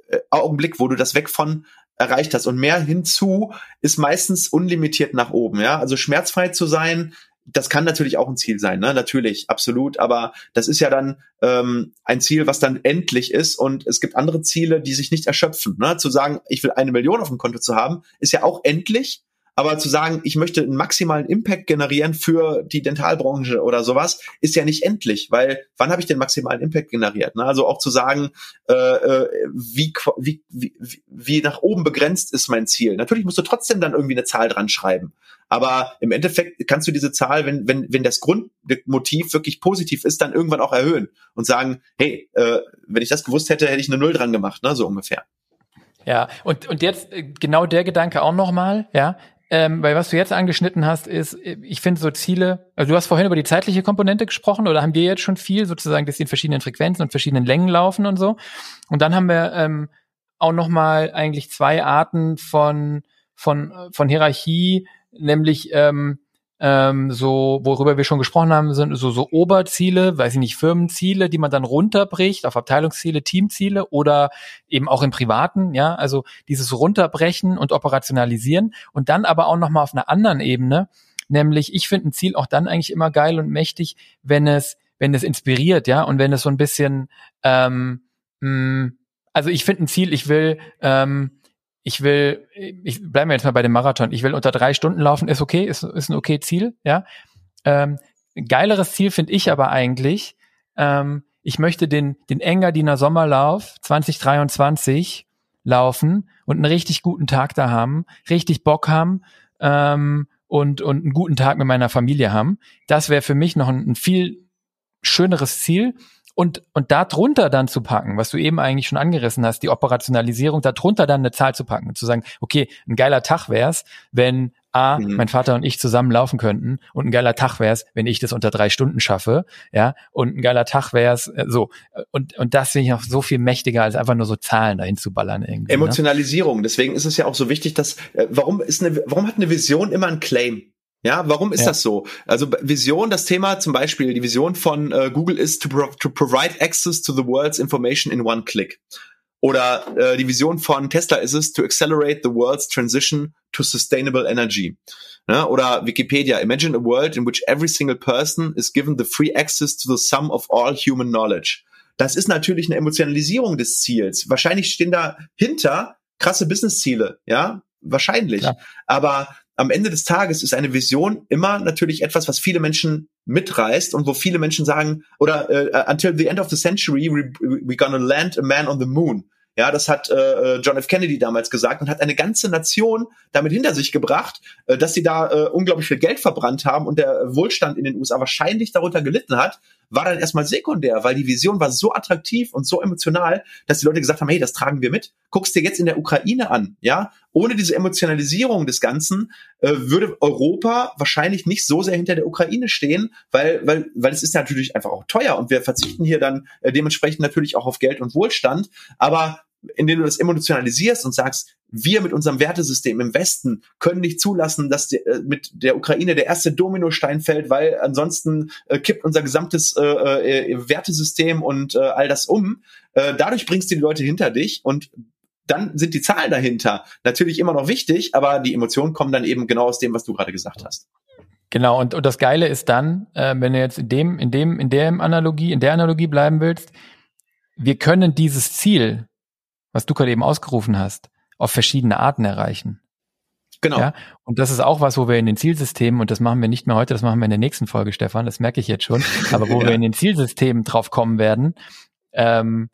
äh, Augenblick, wo du das weg von erreicht hast. Und mehr hinzu ist meistens unlimitiert nach oben. Ja, also schmerzfrei zu sein, das kann natürlich auch ein Ziel sein, ne? Natürlich, absolut. Aber das ist ja dann ähm, ein Ziel, was dann endlich ist. Und es gibt andere Ziele, die sich nicht erschöpfen. Ne? Zu sagen, ich will eine Million auf dem Konto zu haben, ist ja auch endlich. Aber zu sagen, ich möchte einen maximalen Impact generieren für die Dentalbranche oder sowas, ist ja nicht endlich, weil wann habe ich den maximalen Impact generiert? Ne? Also auch zu sagen, äh, äh wie, wie, wie, wie nach oben begrenzt ist mein Ziel. Natürlich musst du trotzdem dann irgendwie eine Zahl dran schreiben. Aber im Endeffekt kannst du diese Zahl, wenn, wenn, wenn das Grundmotiv wirklich positiv ist, dann irgendwann auch erhöhen und sagen, hey, äh, wenn ich das gewusst hätte, hätte ich eine Null dran gemacht, ne? so ungefähr. Ja, und, und jetzt äh, genau der Gedanke auch nochmal, ja, ähm, weil was du jetzt angeschnitten hast, ist, ich finde so Ziele, also du hast vorhin über die zeitliche Komponente gesprochen oder haben wir jetzt schon viel, sozusagen, dass sie in verschiedenen Frequenzen und verschiedenen Längen laufen und so. Und dann haben wir ähm, auch nochmal eigentlich zwei Arten von von, von Hierarchie, nämlich ähm, ähm, so, worüber wir schon gesprochen haben, sind so, so Oberziele, weiß ich nicht, Firmenziele, die man dann runterbricht auf Abteilungsziele, Teamziele oder eben auch im Privaten, ja, also dieses Runterbrechen und Operationalisieren und dann aber auch nochmal auf einer anderen Ebene, nämlich ich finde ein Ziel auch dann eigentlich immer geil und mächtig, wenn es, wenn es inspiriert, ja, und wenn es so ein bisschen, ähm, mh, mm, also ich finde ein Ziel, ich will, ähm, ich will, ich bleiben wir jetzt mal bei dem Marathon, ich will unter drei Stunden laufen, ist okay, ist, ist ein okay Ziel, ja. Ähm, geileres Ziel finde ich aber eigentlich, ähm, ich möchte den, den Engadiner Sommerlauf 2023 laufen und einen richtig guten Tag da haben, richtig Bock haben ähm, und, und einen guten Tag mit meiner Familie haben. Das wäre für mich noch ein, ein viel schöneres Ziel, und, und da drunter dann zu packen, was du eben eigentlich schon angerissen hast, die Operationalisierung, da drunter dann eine Zahl zu packen und zu sagen, okay, ein geiler Tag wär's, wenn A, mhm. mein Vater und ich zusammen laufen könnten und ein geiler Tag wär's, wenn ich das unter drei Stunden schaffe, ja, und ein geiler Tag wär's, äh, so. Und, und das finde ich noch so viel mächtiger, als einfach nur so Zahlen dahin zu ballern irgendwie. Ne? Emotionalisierung, ne? deswegen ist es ja auch so wichtig, dass, äh, warum ist eine, warum hat eine Vision immer ein Claim? Ja, warum ist ja. das so? Also Vision, das Thema zum Beispiel, die Vision von äh, Google ist to, pro to provide access to the world's information in one click. Oder äh, die Vision von Tesla ist es to accelerate the world's transition to sustainable energy. Ja, oder Wikipedia, imagine a world in which every single person is given the free access to the sum of all human knowledge. Das ist natürlich eine Emotionalisierung des Ziels. Wahrscheinlich stehen dahinter krasse Businessziele, ja, wahrscheinlich. Ja. Aber am Ende des Tages ist eine Vision immer natürlich etwas, was viele Menschen mitreißt und wo viele Menschen sagen, oder uh, until the end of the century, we, we're gonna land a man on the moon. Ja, das hat äh, John F. Kennedy damals gesagt und hat eine ganze Nation damit hinter sich gebracht, äh, dass sie da äh, unglaublich viel Geld verbrannt haben und der Wohlstand in den USA wahrscheinlich darunter gelitten hat, war dann erstmal sekundär, weil die Vision war so attraktiv und so emotional, dass die Leute gesagt haben, hey, das tragen wir mit. Guckst dir jetzt in der Ukraine an, ja? Ohne diese Emotionalisierung des Ganzen äh, würde Europa wahrscheinlich nicht so sehr hinter der Ukraine stehen, weil, weil, weil es ist natürlich einfach auch teuer und wir verzichten hier dann äh, dementsprechend natürlich auch auf Geld und Wohlstand. Aber indem du das emotionalisierst und sagst, wir mit unserem Wertesystem im Westen können nicht zulassen, dass die, äh, mit der Ukraine der erste Dominostein fällt, weil ansonsten äh, kippt unser gesamtes äh, äh, Wertesystem und äh, all das um. Äh, dadurch bringst du die Leute hinter dich und dann sind die Zahlen dahinter natürlich immer noch wichtig, aber die Emotionen kommen dann eben genau aus dem, was du gerade gesagt hast. Genau, und, und das Geile ist dann, äh, wenn du jetzt in dem, in dem, in der Analogie, in der Analogie bleiben willst, wir können dieses Ziel, was du gerade eben ausgerufen hast, auf verschiedene Arten erreichen. Genau. Ja? Und das ist auch was, wo wir in den Zielsystemen, und das machen wir nicht mehr heute, das machen wir in der nächsten Folge, Stefan, das merke ich jetzt schon, aber wo ja. wir in den Zielsystemen drauf kommen werden, ähm,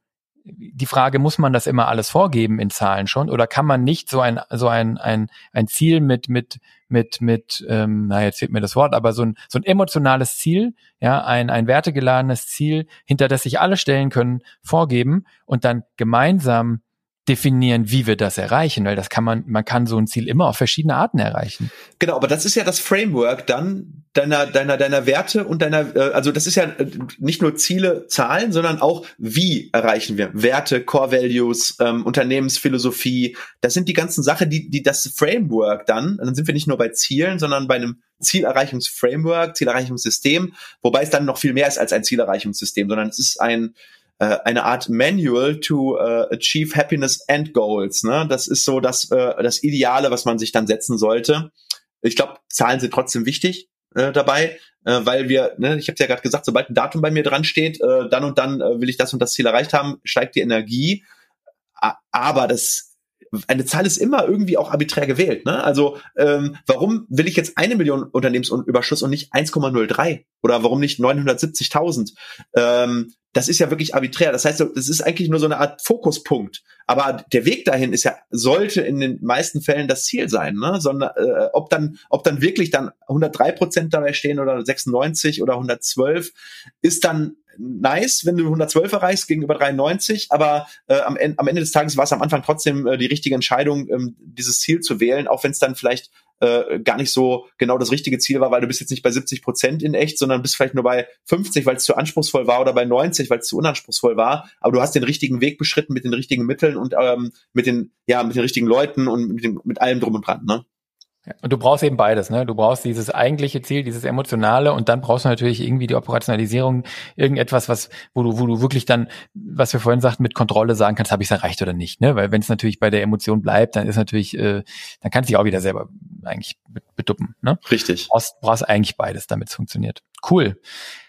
die Frage, muss man das immer alles vorgeben in Zahlen schon oder kann man nicht so ein so ein ein, ein Ziel mit mit mit mit ähm, na jetzt fehlt mir das Wort, aber so ein so ein emotionales Ziel, ja, ein ein wertegeladenes Ziel, hinter das sich alle stellen können, vorgeben und dann gemeinsam definieren, wie wir das erreichen, weil das kann man, man kann so ein Ziel immer auf verschiedene Arten erreichen. Genau, aber das ist ja das Framework dann deiner, deiner, deiner Werte und deiner, äh, also das ist ja äh, nicht nur Ziele, Zahlen, sondern auch wie erreichen wir Werte, Core Values, ähm, Unternehmensphilosophie. Das sind die ganzen Sachen, die, die das Framework dann, dann sind wir nicht nur bei Zielen, sondern bei einem Zielerreichungsframework, Zielerreichungssystem, wobei es dann noch viel mehr ist als ein Zielerreichungssystem, sondern es ist ein, äh, eine Art Manual to uh, achieve happiness and goals. Ne? Das ist so das, äh, das Ideale, was man sich dann setzen sollte. Ich glaube, Zahlen sind trotzdem wichtig äh, dabei, äh, weil wir, ne, ich habe ja gerade gesagt, sobald ein Datum bei mir dran steht, äh, dann und dann äh, will ich das und das Ziel erreicht haben, steigt die Energie. Aber das eine Zahl ist immer irgendwie auch arbiträr gewählt. Ne? Also ähm, warum will ich jetzt eine Million Unternehmensüberschuss und nicht 1,03 oder warum nicht 970.000? Ähm, das ist ja wirklich arbiträr. Das heißt, das ist eigentlich nur so eine Art Fokuspunkt. Aber der Weg dahin ist ja, sollte in den meisten Fällen das Ziel sein. Ne? Sondern äh, ob dann, ob dann wirklich dann 103 Prozent dabei stehen oder 96 oder 112, ist dann nice, wenn du 112 erreichst gegenüber 93, aber äh, am, am Ende des Tages war es am Anfang trotzdem äh, die richtige Entscheidung, ähm, dieses Ziel zu wählen, auch wenn es dann vielleicht äh, gar nicht so genau das richtige Ziel war, weil du bist jetzt nicht bei 70 Prozent in echt, sondern bist vielleicht nur bei 50, weil es zu anspruchsvoll war oder bei 90, weil es zu unanspruchsvoll war. Aber du hast den richtigen Weg beschritten mit den richtigen Mitteln und ähm, mit den ja mit den richtigen Leuten und mit, dem, mit allem drum und dran. Ne? Und du brauchst eben beides, ne? Du brauchst dieses eigentliche Ziel, dieses emotionale und dann brauchst du natürlich irgendwie die Operationalisierung, irgendetwas, was, wo du, wo du wirklich dann, was wir vorhin sagten, mit Kontrolle sagen kannst, habe ich es erreicht oder nicht, ne? Weil wenn es natürlich bei der Emotion bleibt, dann ist natürlich, äh, dann kannst du dich auch wieder selber eigentlich beduppen, ne? Richtig. Du brauchst, brauchst eigentlich beides, damit es funktioniert. Cool.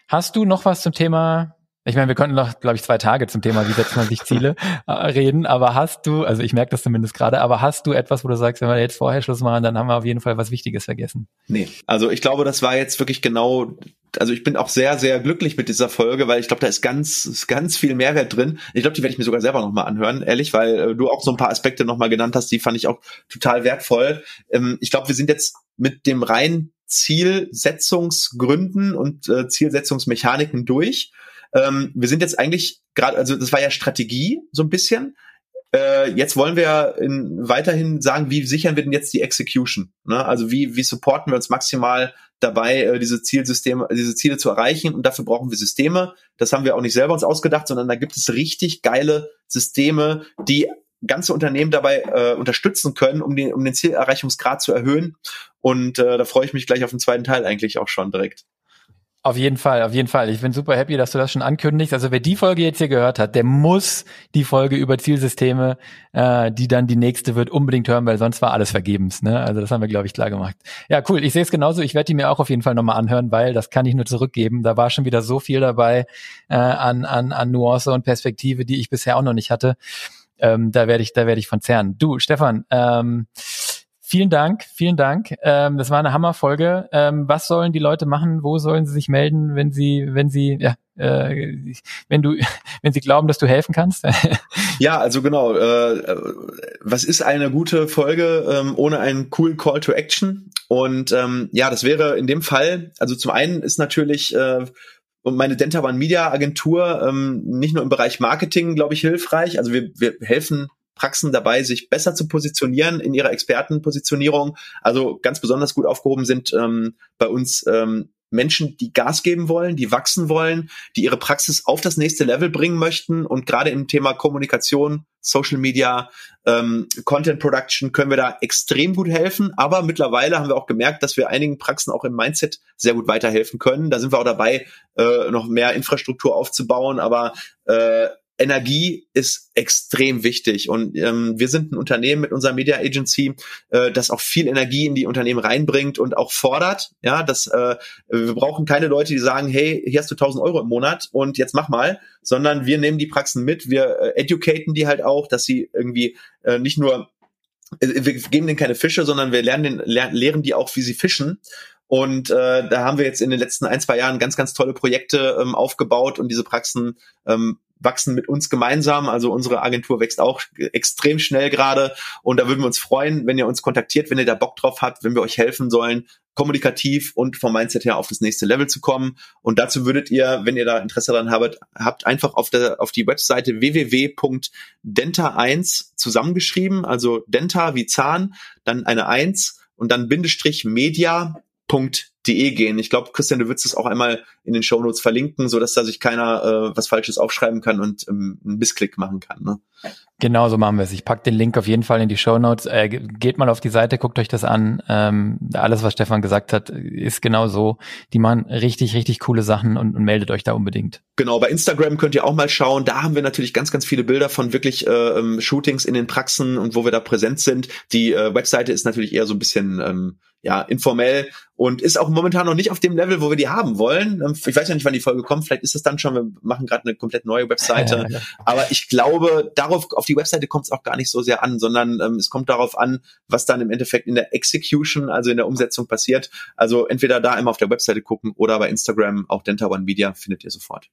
Hast du noch was zum Thema ich meine, wir könnten noch, glaube ich, zwei Tage zum Thema, wie setzt man sich Ziele, äh, reden. Aber hast du, also ich merke das zumindest gerade, aber hast du etwas, wo du sagst, wenn wir jetzt vorher Schluss machen, dann haben wir auf jeden Fall was Wichtiges vergessen? Nee, also ich glaube, das war jetzt wirklich genau, also ich bin auch sehr, sehr glücklich mit dieser Folge, weil ich glaube, da ist ganz, ganz viel Mehrwert drin. Ich glaube, die werde ich mir sogar selber nochmal anhören, ehrlich, weil äh, du auch so ein paar Aspekte nochmal genannt hast, die fand ich auch total wertvoll. Ähm, ich glaube, wir sind jetzt mit dem rein Zielsetzungsgründen und äh, Zielsetzungsmechaniken durch. Ähm, wir sind jetzt eigentlich gerade, also das war ja Strategie so ein bisschen. Äh, jetzt wollen wir in, weiterhin sagen, wie sichern wir denn jetzt die Execution? Ne? Also wie, wie supporten wir uns maximal dabei, äh, diese Zielsysteme, diese Ziele zu erreichen? Und dafür brauchen wir Systeme. Das haben wir auch nicht selber uns ausgedacht, sondern da gibt es richtig geile Systeme, die ganze Unternehmen dabei äh, unterstützen können, um den, um den Zielerreichungsgrad zu erhöhen. Und äh, da freue ich mich gleich auf den zweiten Teil eigentlich auch schon direkt. Auf jeden Fall, auf jeden Fall. Ich bin super happy, dass du das schon ankündigst. Also wer die Folge jetzt hier gehört hat, der muss die Folge über Zielsysteme, äh, die dann die nächste wird, unbedingt hören, weil sonst war alles vergebens. Ne? Also das haben wir, glaube ich, klar gemacht. Ja, cool. Ich sehe es genauso. Ich werde die mir auch auf jeden Fall nochmal anhören, weil das kann ich nur zurückgeben. Da war schon wieder so viel dabei äh, an, an, an Nuance und Perspektive, die ich bisher auch noch nicht hatte. Ähm, da werde ich, da werde ich von zerren. Du, Stefan, ähm, Vielen Dank, vielen Dank. Ähm, das war eine Hammerfolge. Ähm, was sollen die Leute machen? Wo sollen sie sich melden, wenn sie, wenn sie, ja, äh, wenn du, wenn sie glauben, dass du helfen kannst? ja, also genau. Äh, was ist eine gute Folge ähm, ohne einen coolen Call to Action? Und ähm, ja, das wäre in dem Fall. Also zum einen ist natürlich äh, und meine Denta One Media Agentur ähm, nicht nur im Bereich Marketing, glaube ich, hilfreich. Also wir, wir helfen Praxen dabei, sich besser zu positionieren in ihrer Expertenpositionierung. Also ganz besonders gut aufgehoben sind ähm, bei uns ähm, Menschen, die Gas geben wollen, die wachsen wollen, die ihre Praxis auf das nächste Level bringen möchten. Und gerade im Thema Kommunikation, Social Media, ähm, Content Production können wir da extrem gut helfen. Aber mittlerweile haben wir auch gemerkt, dass wir einigen Praxen auch im Mindset sehr gut weiterhelfen können. Da sind wir auch dabei, äh, noch mehr Infrastruktur aufzubauen. Aber äh, Energie ist extrem wichtig und ähm, wir sind ein Unternehmen mit unserer Media Agency, äh, das auch viel Energie in die Unternehmen reinbringt und auch fordert. Ja, dass äh, wir brauchen keine Leute, die sagen, hey, hier hast du 1000 Euro im Monat und jetzt mach mal, sondern wir nehmen die Praxen mit, wir äh, educaten die halt auch, dass sie irgendwie äh, nicht nur äh, wir geben denen keine Fische, sondern wir lernen den, lehren die auch, wie sie fischen. Und äh, da haben wir jetzt in den letzten ein, zwei Jahren ganz, ganz tolle Projekte ähm, aufgebaut und diese Praxen ähm, wachsen mit uns gemeinsam. Also unsere Agentur wächst auch extrem schnell gerade und da würden wir uns freuen, wenn ihr uns kontaktiert, wenn ihr da Bock drauf habt, wenn wir euch helfen sollen, kommunikativ und vom Mindset her auf das nächste Level zu kommen. Und dazu würdet ihr, wenn ihr da Interesse daran habt, habt einfach auf der auf die Webseite www.denta1 zusammengeschrieben, also Denta wie Zahn, dann eine 1 und dann Bindestrich Media De gehen. Ich glaube, Christian, du würdest es auch einmal in den Shownotes verlinken, so dass da sich keiner äh, was Falsches aufschreiben kann und ähm, einen Bissklick machen kann. Ne? Genau so machen wir es. Ich pack den Link auf jeden Fall in die Shownotes. Äh, geht mal auf die Seite, guckt euch das an. Ähm, alles, was Stefan gesagt hat, ist genau so. Die machen richtig, richtig coole Sachen und, und, meldet euch da unbedingt. Genau, bei Instagram könnt ihr auch mal schauen. Da haben wir natürlich ganz, ganz viele Bilder von wirklich äh, ähm, Shootings in den Praxen und wo wir da präsent sind. Die äh, Webseite ist natürlich eher so ein bisschen ähm, ja, informell und ist auch momentan noch nicht auf dem Level, wo wir die haben wollen. Ähm, ich weiß ja nicht, wann die Folge kommt. Vielleicht ist es dann schon. Wir machen gerade eine komplett neue Webseite. Aber ich glaube, darauf auf die Webseite kommt es auch gar nicht so sehr an, sondern ähm, es kommt darauf an, was dann im Endeffekt in der Execution, also in der Umsetzung passiert. Also entweder da einmal auf der Webseite gucken oder bei Instagram auch Denta One Media findet ihr sofort.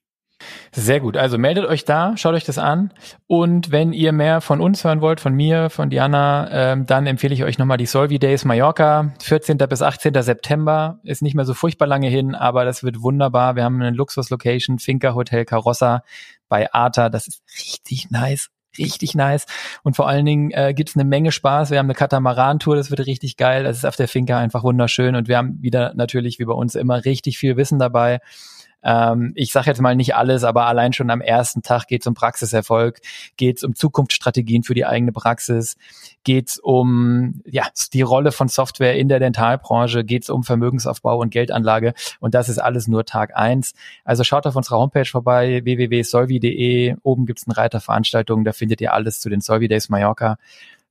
Sehr gut. Also meldet euch da, schaut euch das an. Und wenn ihr mehr von uns hören wollt, von mir, von Diana, ähm, dann empfehle ich euch nochmal die Solvi Days Mallorca. 14. bis 18. September ist nicht mehr so furchtbar lange hin, aber das wird wunderbar. Wir haben eine Luxus-Location, Finca Hotel Carossa bei Arta. Das ist richtig nice richtig nice. Und vor allen Dingen äh, gibt eine Menge Spaß. Wir haben eine Katamaran-Tour, das wird richtig geil. Das ist auf der Finca einfach wunderschön. Und wir haben wieder natürlich, wie bei uns immer, richtig viel Wissen dabei. Ähm, ich sage jetzt mal nicht alles, aber allein schon am ersten Tag geht es um Praxiserfolg, geht es um Zukunftsstrategien für die eigene Praxis, geht es um ja, die Rolle von Software in der Dentalbranche, geht es um Vermögensaufbau und Geldanlage. Und das ist alles nur Tag eins. Also schaut auf unserer Homepage vorbei, www.solvi.de, oben gibt's einen Reiter Veranstaltungen, da findet ihr alles zu den Solvi Days Mallorca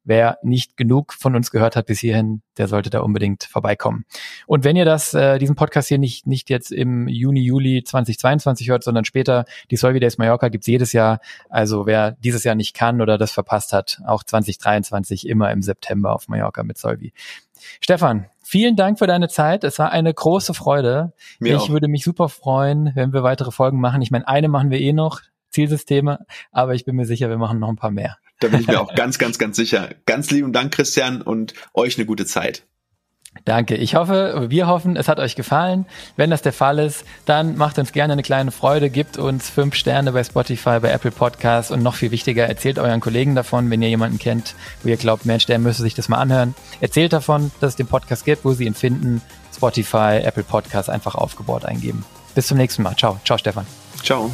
wer nicht genug von uns gehört hat bis hierhin, der sollte da unbedingt vorbeikommen. Und wenn ihr das, äh, diesen Podcast hier nicht, nicht jetzt im Juni, Juli 2022 hört, sondern später, die Solvi Days Mallorca gibt's jedes Jahr. Also wer dieses Jahr nicht kann oder das verpasst hat, auch 2023 immer im September auf Mallorca mit Solvi. Stefan, vielen Dank für deine Zeit. Es war eine große Freude. Mir ich auch. würde mich super freuen, wenn wir weitere Folgen machen. Ich meine, eine machen wir eh noch, Zielsysteme, aber ich bin mir sicher, wir machen noch ein paar mehr. Da bin ich mir auch ganz, ganz, ganz sicher. Ganz lieben Dank, Christian, und euch eine gute Zeit. Danke. Ich hoffe, wir hoffen, es hat euch gefallen. Wenn das der Fall ist, dann macht uns gerne eine kleine Freude, gebt uns fünf Sterne bei Spotify, bei Apple Podcasts und noch viel wichtiger, erzählt euren Kollegen davon, wenn ihr jemanden kennt, wo ihr glaubt, Mensch, der müsste sich das mal anhören. Erzählt davon, dass es den Podcast gibt, wo sie ihn finden. Spotify, Apple Podcasts einfach aufgebaut eingeben. Bis zum nächsten Mal. Ciao. Ciao, Stefan. Ciao.